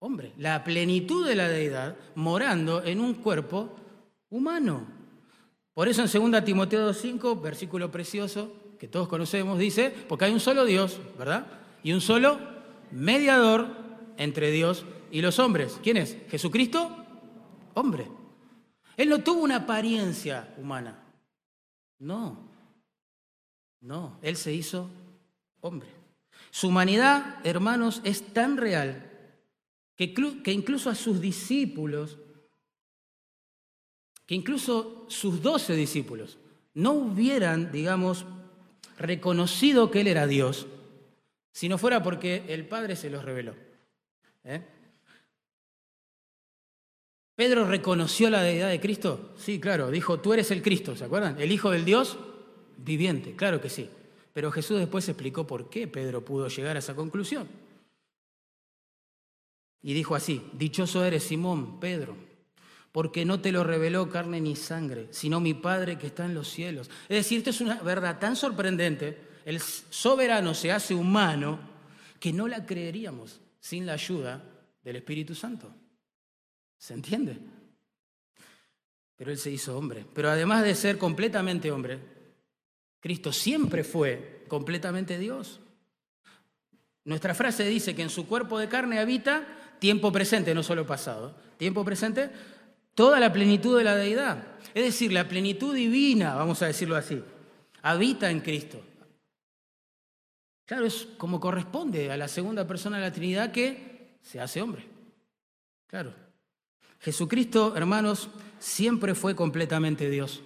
hombre. La plenitud de la deidad morando en un cuerpo humano. Por eso en 2 Timoteo 2.5, versículo precioso que todos conocemos, dice, porque hay un solo Dios, ¿verdad? Y un solo mediador entre Dios y los hombres. ¿Quién es? Jesucristo, hombre. Él no tuvo una apariencia humana. No, no, Él se hizo hombre. Su humanidad, hermanos, es tan real que, incluso a sus discípulos, que incluso sus doce discípulos, no hubieran, digamos, reconocido que Él era Dios, si no fuera porque el Padre se los reveló. ¿Eh? ¿Pedro reconoció la deidad de Cristo? Sí, claro, dijo, tú eres el Cristo, ¿se acuerdan? El Hijo del Dios viviente, claro que sí. Pero Jesús después explicó por qué Pedro pudo llegar a esa conclusión. Y dijo así, dichoso eres Simón, Pedro, porque no te lo reveló carne ni sangre, sino mi Padre que está en los cielos. Es decir, esto es una verdad tan sorprendente, el soberano se hace humano, que no la creeríamos sin la ayuda del Espíritu Santo. ¿Se entiende? Pero Él se hizo hombre. Pero además de ser completamente hombre, Cristo siempre fue completamente Dios. Nuestra frase dice que en su cuerpo de carne habita tiempo presente, no solo pasado. Tiempo presente, toda la plenitud de la deidad. Es decir, la plenitud divina, vamos a decirlo así, habita en Cristo. Claro, es como corresponde a la segunda persona de la Trinidad que se hace hombre. Claro. Jesucristo, hermanos, siempre fue completamente Dios.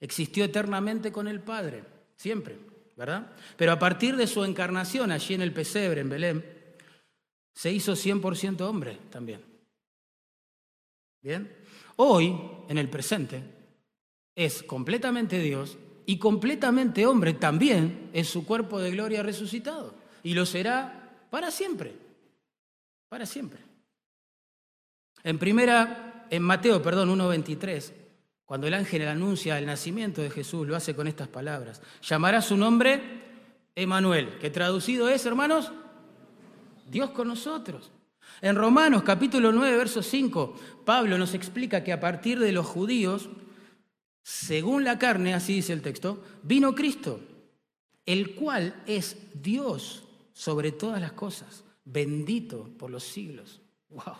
Existió eternamente con el Padre, siempre, ¿verdad? Pero a partir de su encarnación allí en el pesebre, en Belén, se hizo 100% hombre también. ¿Bien? Hoy, en el presente, es completamente Dios y completamente hombre también en su cuerpo de gloria resucitado. Y lo será para siempre. Para siempre. En primera, en Mateo, perdón, 1.23, cuando el ángel anuncia el nacimiento de Jesús, lo hace con estas palabras. Llamará su nombre Emanuel, que traducido es, hermanos, Dios con nosotros. En Romanos capítulo 9, verso 5, Pablo nos explica que a partir de los judíos, según la carne, así dice el texto, vino Cristo, el cual es Dios sobre todas las cosas, bendito por los siglos. ¡Wow!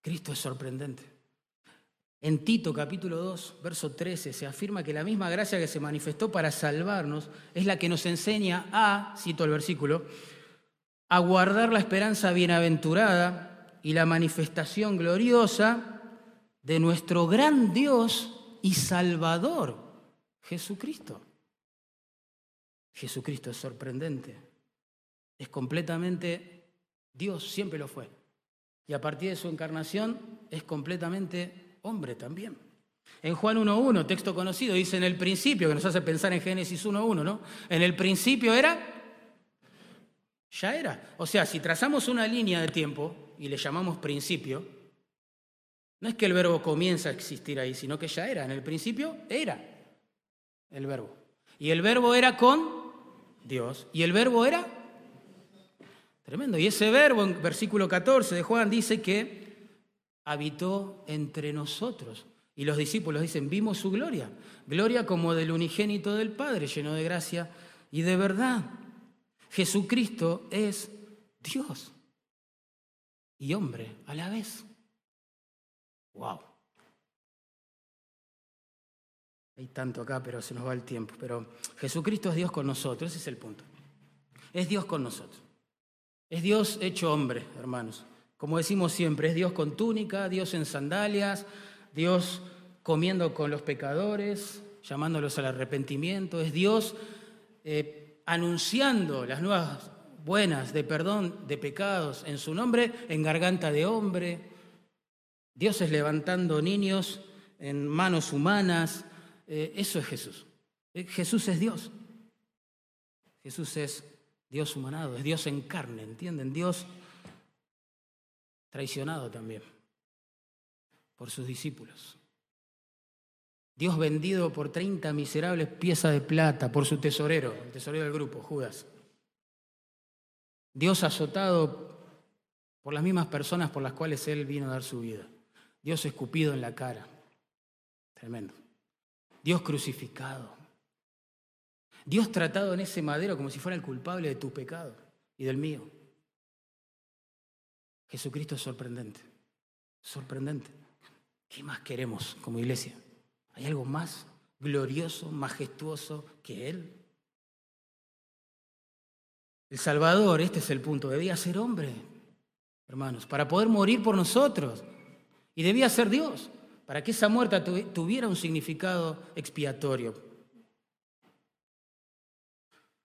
Cristo es sorprendente. En Tito capítulo 2, verso 13, se afirma que la misma gracia que se manifestó para salvarnos es la que nos enseña a, cito el versículo, a guardar la esperanza bienaventurada y la manifestación gloriosa de nuestro gran Dios y Salvador, Jesucristo. Jesucristo es sorprendente, es completamente Dios, siempre lo fue. Y a partir de su encarnación es completamente hombre también. En Juan 1.1, texto conocido, dice en el principio, que nos hace pensar en Génesis 1.1, ¿no? En el principio era, ya era. O sea, si trazamos una línea de tiempo y le llamamos principio, no es que el verbo comienza a existir ahí, sino que ya era. En el principio era el verbo. Y el verbo era con Dios. Y el verbo era Tremendo. Y ese verbo en versículo 14 de Juan dice que habitó entre nosotros. Y los discípulos dicen, vimos su gloria. Gloria como del unigénito del Padre, lleno de gracia y de verdad. Jesucristo es Dios y hombre a la vez. Wow. Hay tanto acá, pero se nos va el tiempo. Pero Jesucristo es Dios con nosotros, ese es el punto. Es Dios con nosotros. Es Dios hecho hombre, hermanos. Como decimos siempre, es Dios con túnica, Dios en sandalias, Dios comiendo con los pecadores, llamándolos al arrepentimiento, es Dios eh, anunciando las nuevas buenas de perdón de pecados en su nombre, en garganta de hombre. Dios es levantando niños en manos humanas. Eh, eso es Jesús. Eh, Jesús es Dios. Jesús es Dios humanado, es Dios en carne, ¿entienden? Dios traicionado también por sus discípulos. Dios vendido por 30 miserables piezas de plata por su tesorero, el tesorero del grupo, Judas. Dios azotado por las mismas personas por las cuales Él vino a dar su vida. Dios escupido en la cara. Tremendo. Dios crucificado. Dios tratado en ese madero como si fuera el culpable de tu pecado y del mío. Jesucristo es sorprendente, sorprendente. ¿Qué más queremos como iglesia? ¿Hay algo más glorioso, majestuoso que Él? El Salvador, este es el punto, debía ser hombre, hermanos, para poder morir por nosotros. Y debía ser Dios, para que esa muerte tuviera un significado expiatorio,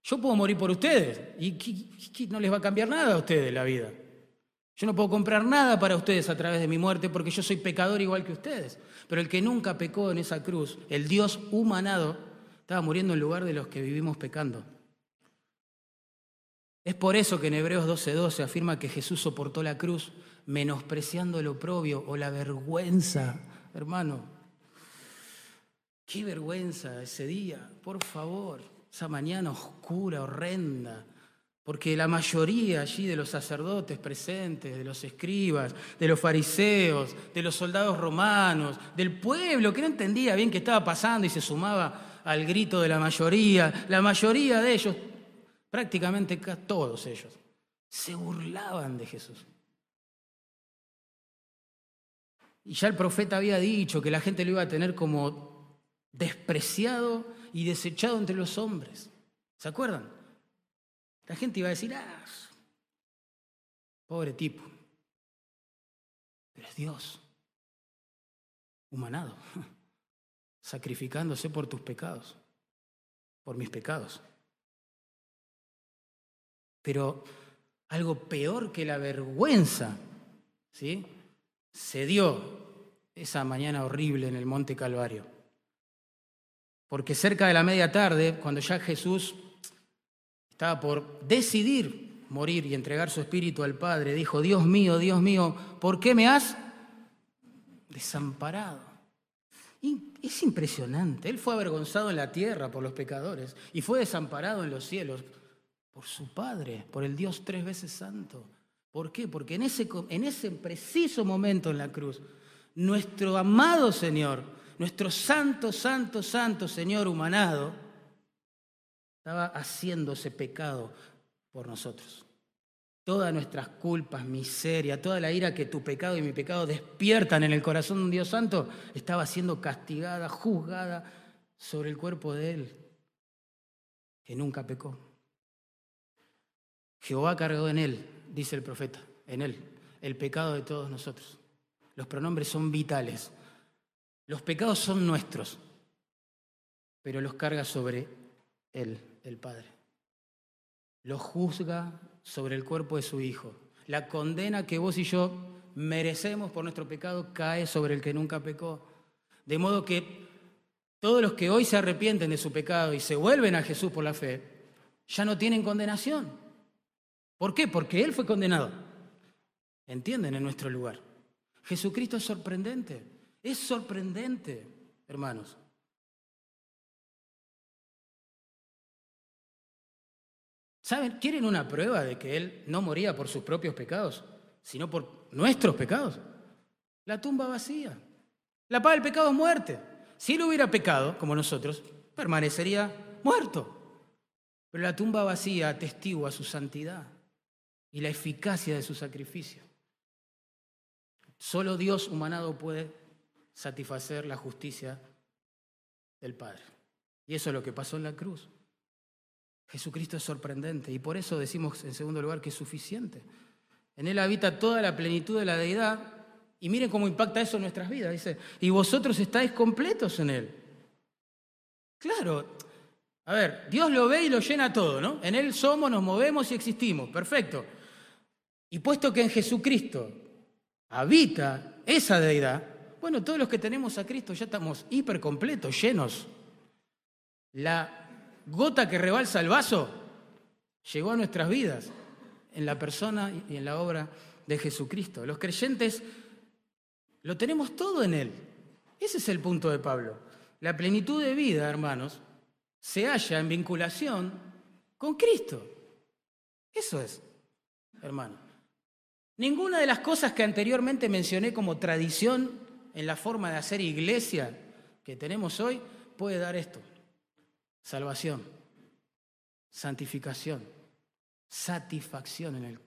yo puedo morir por ustedes y no les va a cambiar nada a ustedes la vida. Yo no puedo comprar nada para ustedes a través de mi muerte porque yo soy pecador igual que ustedes. Pero el que nunca pecó en esa cruz, el Dios humanado, estaba muriendo en lugar de los que vivimos pecando. Es por eso que en Hebreos 12:12 afirma que Jesús soportó la cruz menospreciando el oprobio o la vergüenza. Hermano, qué vergüenza ese día, por favor esa mañana oscura, horrenda, porque la mayoría allí de los sacerdotes presentes, de los escribas, de los fariseos, de los soldados romanos, del pueblo que no entendía bien qué estaba pasando y se sumaba al grito de la mayoría, la mayoría de ellos, prácticamente todos ellos, se burlaban de Jesús. Y ya el profeta había dicho que la gente lo iba a tener como despreciado y desechado entre los hombres. ¿Se acuerdan? La gente iba a decir, ah, pobre tipo. pero es Dios, humanado, sacrificándose por tus pecados, por mis pecados. Pero algo peor que la vergüenza, ¿sí? Se dio esa mañana horrible en el Monte Calvario. Porque cerca de la media tarde, cuando ya Jesús estaba por decidir morir y entregar su espíritu al Padre, dijo, Dios mío, Dios mío, ¿por qué me has desamparado? Es impresionante, Él fue avergonzado en la tierra por los pecadores y fue desamparado en los cielos por su Padre, por el Dios tres veces santo. ¿Por qué? Porque en ese, en ese preciso momento en la cruz, nuestro amado Señor, nuestro santo, santo, santo Señor humanado, estaba haciéndose pecado por nosotros. Todas nuestras culpas, miseria, toda la ira que tu pecado y mi pecado despiertan en el corazón de un Dios santo, estaba siendo castigada, juzgada sobre el cuerpo de Él, que nunca pecó. Jehová cargó en Él, dice el profeta, en Él, el pecado de todos nosotros. Los pronombres son vitales. Los pecados son nuestros, pero los carga sobre Él, el Padre. Los juzga sobre el cuerpo de su Hijo. La condena que vos y yo merecemos por nuestro pecado cae sobre el que nunca pecó. De modo que todos los que hoy se arrepienten de su pecado y se vuelven a Jesús por la fe, ya no tienen condenación. ¿Por qué? Porque Él fue condenado. ¿Entienden? En nuestro lugar. Jesucristo es sorprendente, es sorprendente, hermanos. ¿Saben? ¿Quieren una prueba de que Él no moría por sus propios pecados, sino por nuestros pecados? La tumba vacía. La paga del pecado es muerte. Si Él hubiera pecado, como nosotros, permanecería muerto. Pero la tumba vacía atestigua su santidad y la eficacia de su sacrificio. Solo Dios humanado puede satisfacer la justicia del Padre. Y eso es lo que pasó en la cruz. Jesucristo es sorprendente y por eso decimos en segundo lugar que es suficiente. En Él habita toda la plenitud de la deidad y miren cómo impacta eso en nuestras vidas. Dice, y vosotros estáis completos en Él. Claro, a ver, Dios lo ve y lo llena todo, ¿no? En Él somos, nos movemos y existimos, perfecto. Y puesto que en Jesucristo habita esa deidad, bueno, todos los que tenemos a Cristo ya estamos hiper completos, llenos. La gota que rebalsa el vaso llegó a nuestras vidas en la persona y en la obra de Jesucristo. Los creyentes lo tenemos todo en Él. Ese es el punto de Pablo. La plenitud de vida, hermanos, se halla en vinculación con Cristo. Eso es, hermano. Ninguna de las cosas que anteriormente mencioné como tradición en la forma de hacer iglesia que tenemos hoy puede dar esto. Salvación, santificación, satisfacción en el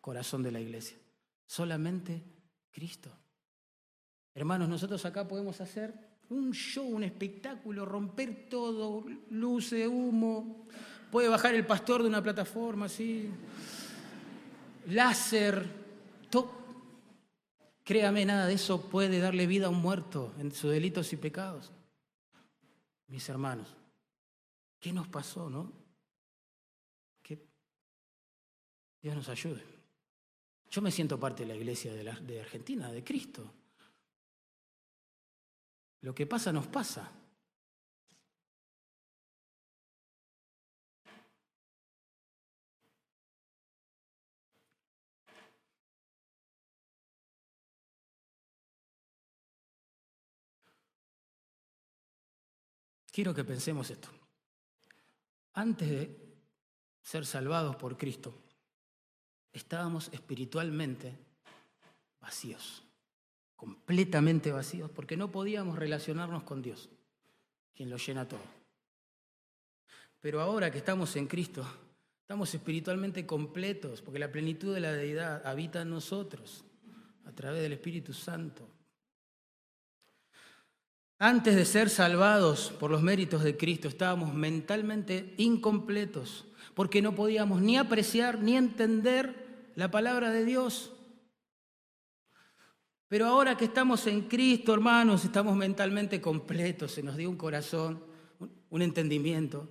corazón de la iglesia. Solamente Cristo. Hermanos, nosotros acá podemos hacer un show, un espectáculo, romper todo, luce, humo. Puede bajar el pastor de una plataforma así láser. Créame, nada de eso puede darle vida a un muerto en sus delitos y pecados. Mis hermanos, ¿qué nos pasó, no? Que Dios nos ayude. Yo me siento parte de la iglesia de, de Argentina, de Cristo. Lo que pasa nos pasa. Quiero que pensemos esto. Antes de ser salvados por Cristo, estábamos espiritualmente vacíos, completamente vacíos, porque no podíamos relacionarnos con Dios, quien lo llena todo. Pero ahora que estamos en Cristo, estamos espiritualmente completos, porque la plenitud de la deidad habita en nosotros a través del Espíritu Santo. Antes de ser salvados por los méritos de Cristo, estábamos mentalmente incompletos, porque no podíamos ni apreciar ni entender la palabra de Dios. Pero ahora que estamos en Cristo, hermanos, estamos mentalmente completos, se nos dio un corazón, un entendimiento,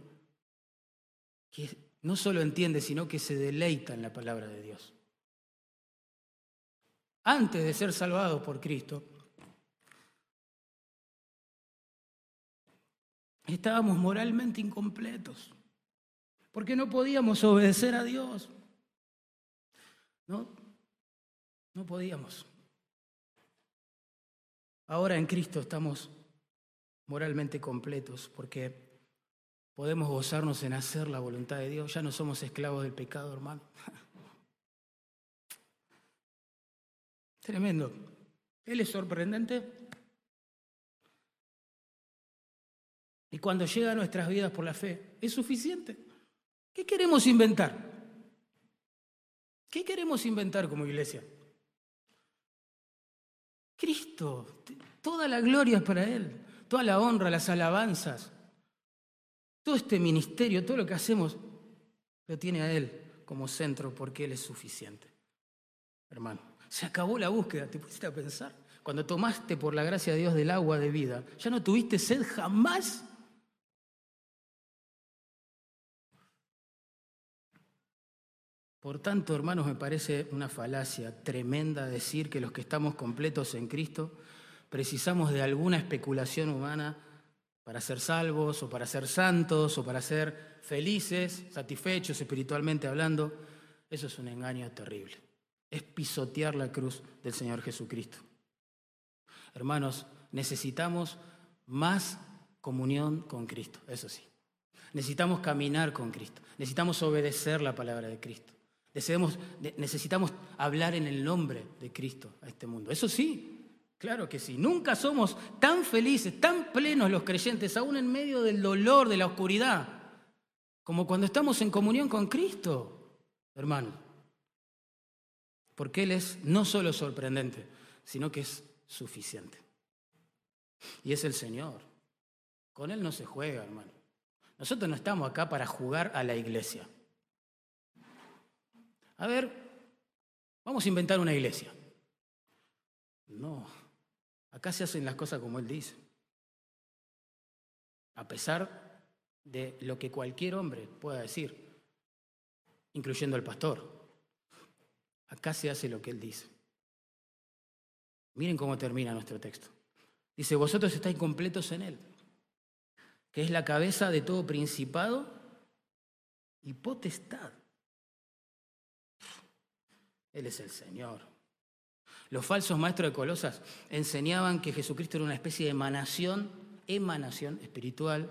que no solo entiende, sino que se deleita en la palabra de Dios. Antes de ser salvados por Cristo, estábamos moralmente incompletos, porque no podíamos obedecer a Dios. No, no podíamos. Ahora en Cristo estamos moralmente completos porque podemos gozarnos en hacer la voluntad de Dios. Ya no somos esclavos del pecado, hermano. Tremendo. Él es sorprendente. Y cuando llega a nuestras vidas por la fe, es suficiente. ¿Qué queremos inventar? ¿Qué queremos inventar como iglesia? Cristo, toda la gloria es para Él, toda la honra, las alabanzas, todo este ministerio, todo lo que hacemos, lo tiene a Él como centro porque Él es suficiente. Hermano, se acabó la búsqueda, ¿te pusiste a pensar? Cuando tomaste por la gracia de Dios del agua de vida, ¿ya no tuviste sed jamás? Por tanto, hermanos, me parece una falacia tremenda decir que los que estamos completos en Cristo precisamos de alguna especulación humana para ser salvos o para ser santos o para ser felices, satisfechos espiritualmente hablando. Eso es un engaño terrible. Es pisotear la cruz del Señor Jesucristo. Hermanos, necesitamos más comunión con Cristo, eso sí. Necesitamos caminar con Cristo. Necesitamos obedecer la palabra de Cristo necesitamos hablar en el nombre de Cristo a este mundo. Eso sí, claro que sí. Nunca somos tan felices, tan plenos los creyentes, aún en medio del dolor, de la oscuridad, como cuando estamos en comunión con Cristo, hermano. Porque Él es no solo sorprendente, sino que es suficiente. Y es el Señor. Con Él no se juega, hermano. Nosotros no estamos acá para jugar a la iglesia. A ver, vamos a inventar una iglesia. No, acá se hacen las cosas como Él dice. A pesar de lo que cualquier hombre pueda decir, incluyendo el pastor. Acá se hace lo que Él dice. Miren cómo termina nuestro texto. Dice, vosotros estáis completos en Él, que es la cabeza de todo principado y potestad. Él es el Señor. Los falsos maestros de Colosas enseñaban que Jesucristo era una especie de emanación, emanación espiritual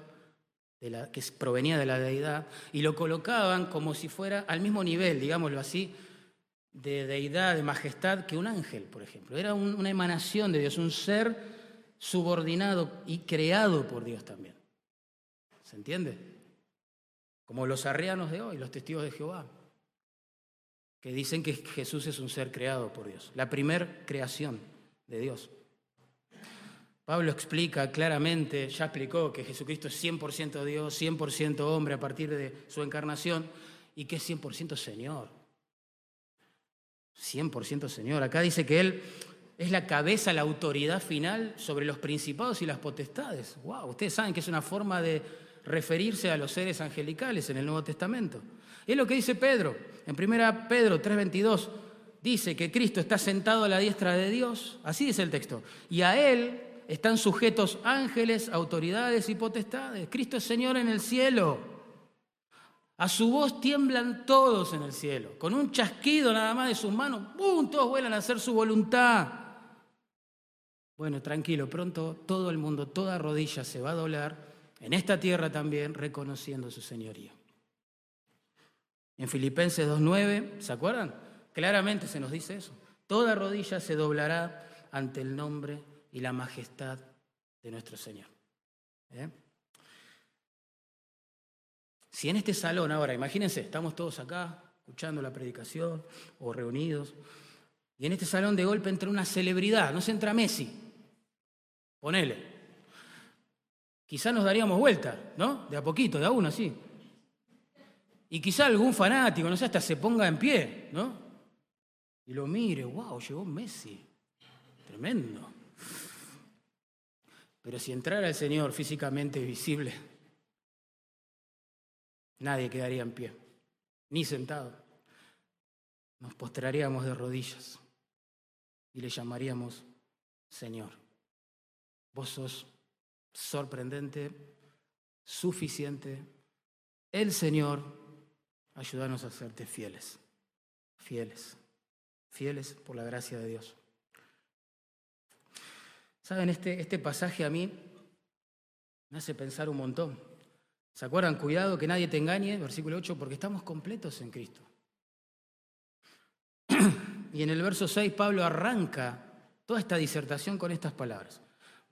de la, que provenía de la deidad y lo colocaban como si fuera al mismo nivel, digámoslo así, de deidad, de majestad que un ángel, por ejemplo. Era una emanación de Dios, un ser subordinado y creado por Dios también. ¿Se entiende? Como los arrianos de hoy, los testigos de Jehová que dicen que Jesús es un ser creado por Dios, la primer creación de Dios. Pablo explica claramente, ya explicó que Jesucristo es 100% Dios, 100% hombre a partir de su encarnación y que es 100% Señor. 100% Señor. Acá dice que Él es la cabeza, la autoridad final sobre los principados y las potestades. ¡Wow! Ustedes saben que es una forma de referirse a los seres angelicales en el Nuevo Testamento. Es lo que dice Pedro. En 1 Pedro 3:22 dice que Cristo está sentado a la diestra de Dios. Así dice el texto. Y a Él están sujetos ángeles, autoridades y potestades. Cristo es Señor en el cielo. A su voz tiemblan todos en el cielo. Con un chasquido nada más de sus manos, ¡pum! Todos vuelan a hacer su voluntad. Bueno, tranquilo, pronto todo el mundo, toda rodilla se va a doblar, en esta tierra también, reconociendo su señoría. En Filipenses 2.9, ¿se acuerdan? Claramente se nos dice eso. Toda rodilla se doblará ante el nombre y la majestad de nuestro Señor. ¿Eh? Si en este salón ahora, imagínense, estamos todos acá escuchando la predicación o reunidos, y en este salón de golpe entra una celebridad, no se entra Messi, ponele. Quizás nos daríamos vuelta, ¿no? De a poquito, de a uno, así. Y quizá algún fanático, no sé, hasta se ponga en pie, ¿no? Y lo mire, wow, llegó Messi. Tremendo. Pero si entrara el Señor físicamente visible, nadie quedaría en pie, ni sentado. Nos postraríamos de rodillas y le llamaríamos Señor. Vos sos sorprendente, suficiente. El Señor, ayúdanos a serte fieles, fieles, fieles por la gracia de Dios. Saben, este, este pasaje a mí me hace pensar un montón. ¿Se acuerdan? Cuidado que nadie te engañe, versículo 8, porque estamos completos en Cristo. y en el verso 6 Pablo arranca toda esta disertación con estas palabras.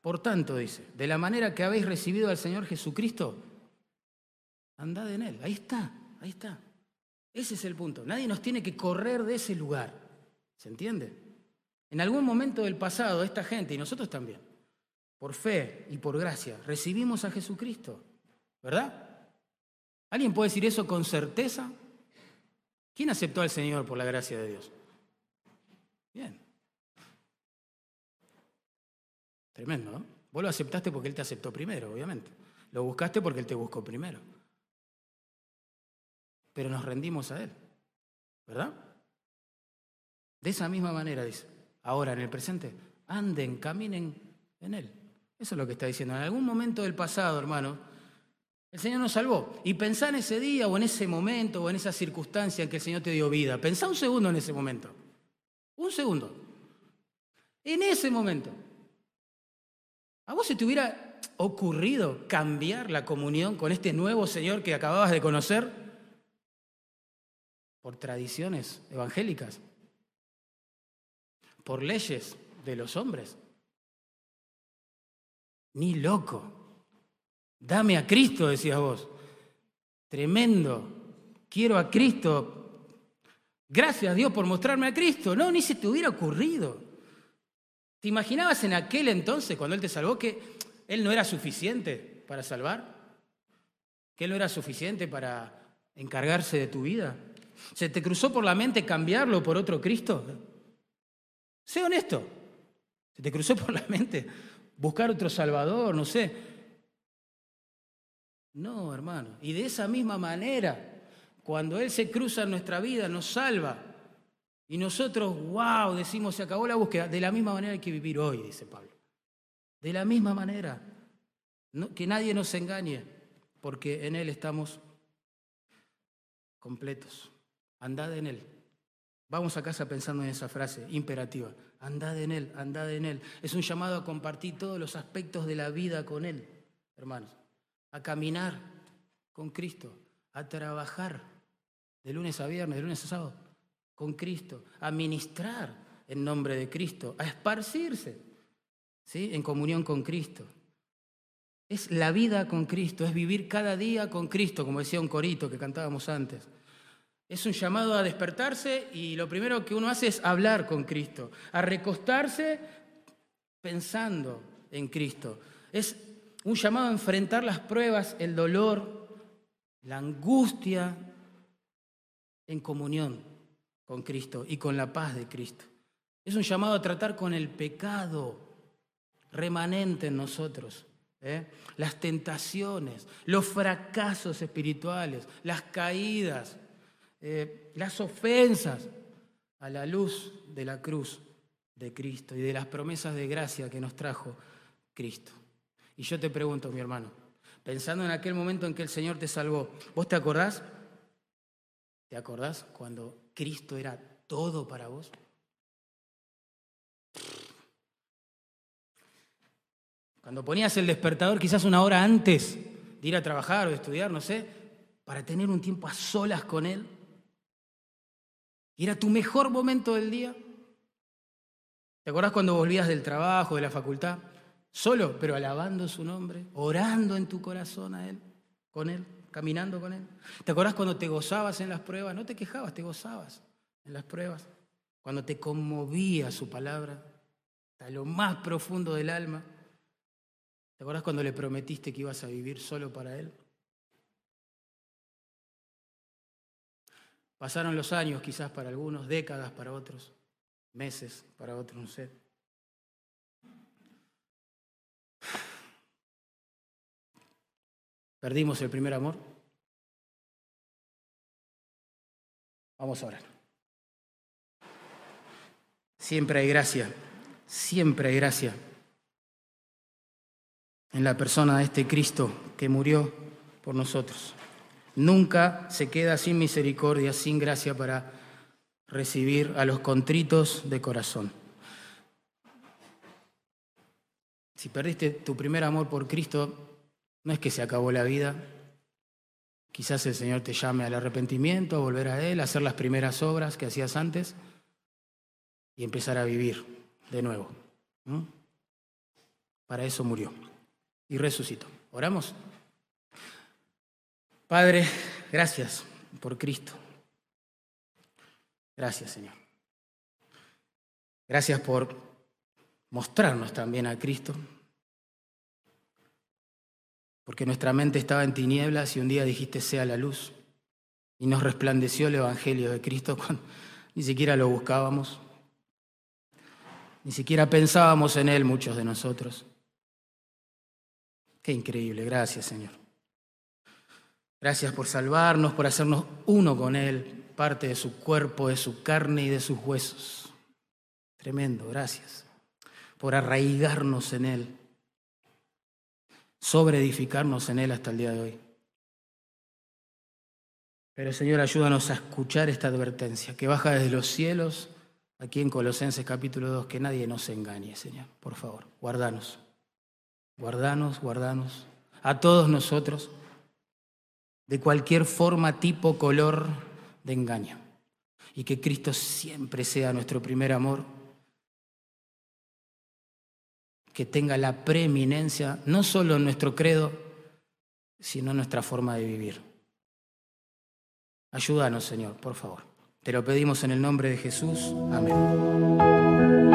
Por tanto, dice, de la manera que habéis recibido al Señor Jesucristo, andad en Él. Ahí está, ahí está. Ese es el punto. Nadie nos tiene que correr de ese lugar. ¿Se entiende? En algún momento del pasado, esta gente, y nosotros también, por fe y por gracia, recibimos a Jesucristo. ¿Verdad? ¿Alguien puede decir eso con certeza? ¿Quién aceptó al Señor por la gracia de Dios? Bien. Tremendo, ¿no? Vos lo aceptaste porque Él te aceptó primero, obviamente. Lo buscaste porque Él te buscó primero. Pero nos rendimos a Él, ¿verdad? De esa misma manera, dice, ahora en el presente, anden, caminen en Él. Eso es lo que está diciendo. En algún momento del pasado, hermano, el Señor nos salvó. Y pensá en ese día o en ese momento o en esa circunstancia en que el Señor te dio vida. Pensá un segundo en ese momento. Un segundo. En ese momento. ¿A vos se te hubiera ocurrido cambiar la comunión con este nuevo Señor que acababas de conocer por tradiciones evangélicas? ¿Por leyes de los hombres? Ni loco. Dame a Cristo, decías vos. Tremendo. Quiero a Cristo. Gracias a Dios por mostrarme a Cristo. No, ni se te hubiera ocurrido. ¿Te imaginabas en aquel entonces, cuando Él te salvó, que Él no era suficiente para salvar? ¿Que Él no era suficiente para encargarse de tu vida? ¿Se te cruzó por la mente cambiarlo por otro Cristo? Sé honesto. ¿Se te cruzó por la mente buscar otro Salvador? No sé. No, hermano. Y de esa misma manera, cuando Él se cruza en nuestra vida, nos salva. Y nosotros, wow, decimos, se acabó la búsqueda. De la misma manera hay que vivir hoy, dice Pablo. De la misma manera. que nadie nos engañe, porque en Él estamos completos. Andad en Él. Vamos a casa pensando en esa frase imperativa. Andad en Él, andad en Él. Es un llamado a compartir todos los aspectos de la vida con Él, hermanos. A caminar con Cristo, a trabajar de lunes a viernes, de lunes a sábado con Cristo, a ministrar en nombre de Cristo, a esparcirse ¿sí? en comunión con Cristo. Es la vida con Cristo, es vivir cada día con Cristo, como decía un corito que cantábamos antes. Es un llamado a despertarse y lo primero que uno hace es hablar con Cristo, a recostarse pensando en Cristo. Es un llamado a enfrentar las pruebas, el dolor, la angustia en comunión con Cristo y con la paz de Cristo. Es un llamado a tratar con el pecado remanente en nosotros, ¿eh? las tentaciones, los fracasos espirituales, las caídas, eh, las ofensas a la luz de la cruz de Cristo y de las promesas de gracia que nos trajo Cristo. Y yo te pregunto, mi hermano, pensando en aquel momento en que el Señor te salvó, ¿vos te acordás? ¿Te acordás cuando Cristo era todo para vos? Cuando ponías el despertador quizás una hora antes de ir a trabajar o de estudiar, no sé, para tener un tiempo a solas con Él. Y era tu mejor momento del día. ¿Te acordás cuando volvías del trabajo, de la facultad? Solo, pero alabando su nombre, orando en tu corazón a Él, con Él caminando con Él. ¿Te acordás cuando te gozabas en las pruebas? No te quejabas, te gozabas en las pruebas. Cuando te conmovía su palabra, hasta lo más profundo del alma. ¿Te acordás cuando le prometiste que ibas a vivir solo para Él? Pasaron los años quizás para algunos, décadas para otros, meses para otros, no sé. Perdimos el primer amor. Vamos ahora. Siempre hay gracia, siempre hay gracia en la persona de este Cristo que murió por nosotros. Nunca se queda sin misericordia, sin gracia para recibir a los contritos de corazón. Si perdiste tu primer amor por Cristo, no es que se acabó la vida. Quizás el Señor te llame al arrepentimiento, a volver a Él, a hacer las primeras obras que hacías antes y empezar a vivir de nuevo. Para eso murió y resucitó. ¿Oramos? Padre, gracias por Cristo. Gracias, Señor. Gracias por mostrarnos también a Cristo. Porque nuestra mente estaba en tinieblas y un día dijiste sea la luz. Y nos resplandeció el Evangelio de Cristo cuando ni siquiera lo buscábamos. Ni siquiera pensábamos en Él muchos de nosotros. Qué increíble, gracias Señor. Gracias por salvarnos, por hacernos uno con Él, parte de su cuerpo, de su carne y de sus huesos. Tremendo, gracias. Por arraigarnos en Él, sobre edificarnos en Él hasta el día de hoy. Pero Señor, ayúdanos a escuchar esta advertencia que baja desde los cielos, aquí en Colosenses capítulo 2, que nadie nos engañe, Señor. Por favor, guardanos, guardanos, guardanos, a todos nosotros, de cualquier forma, tipo, color, de engaño. Y que Cristo siempre sea nuestro primer amor, que tenga la preeminencia no solo en nuestro credo, sino en nuestra forma de vivir. Ayúdanos, Señor, por favor. Te lo pedimos en el nombre de Jesús. Amén.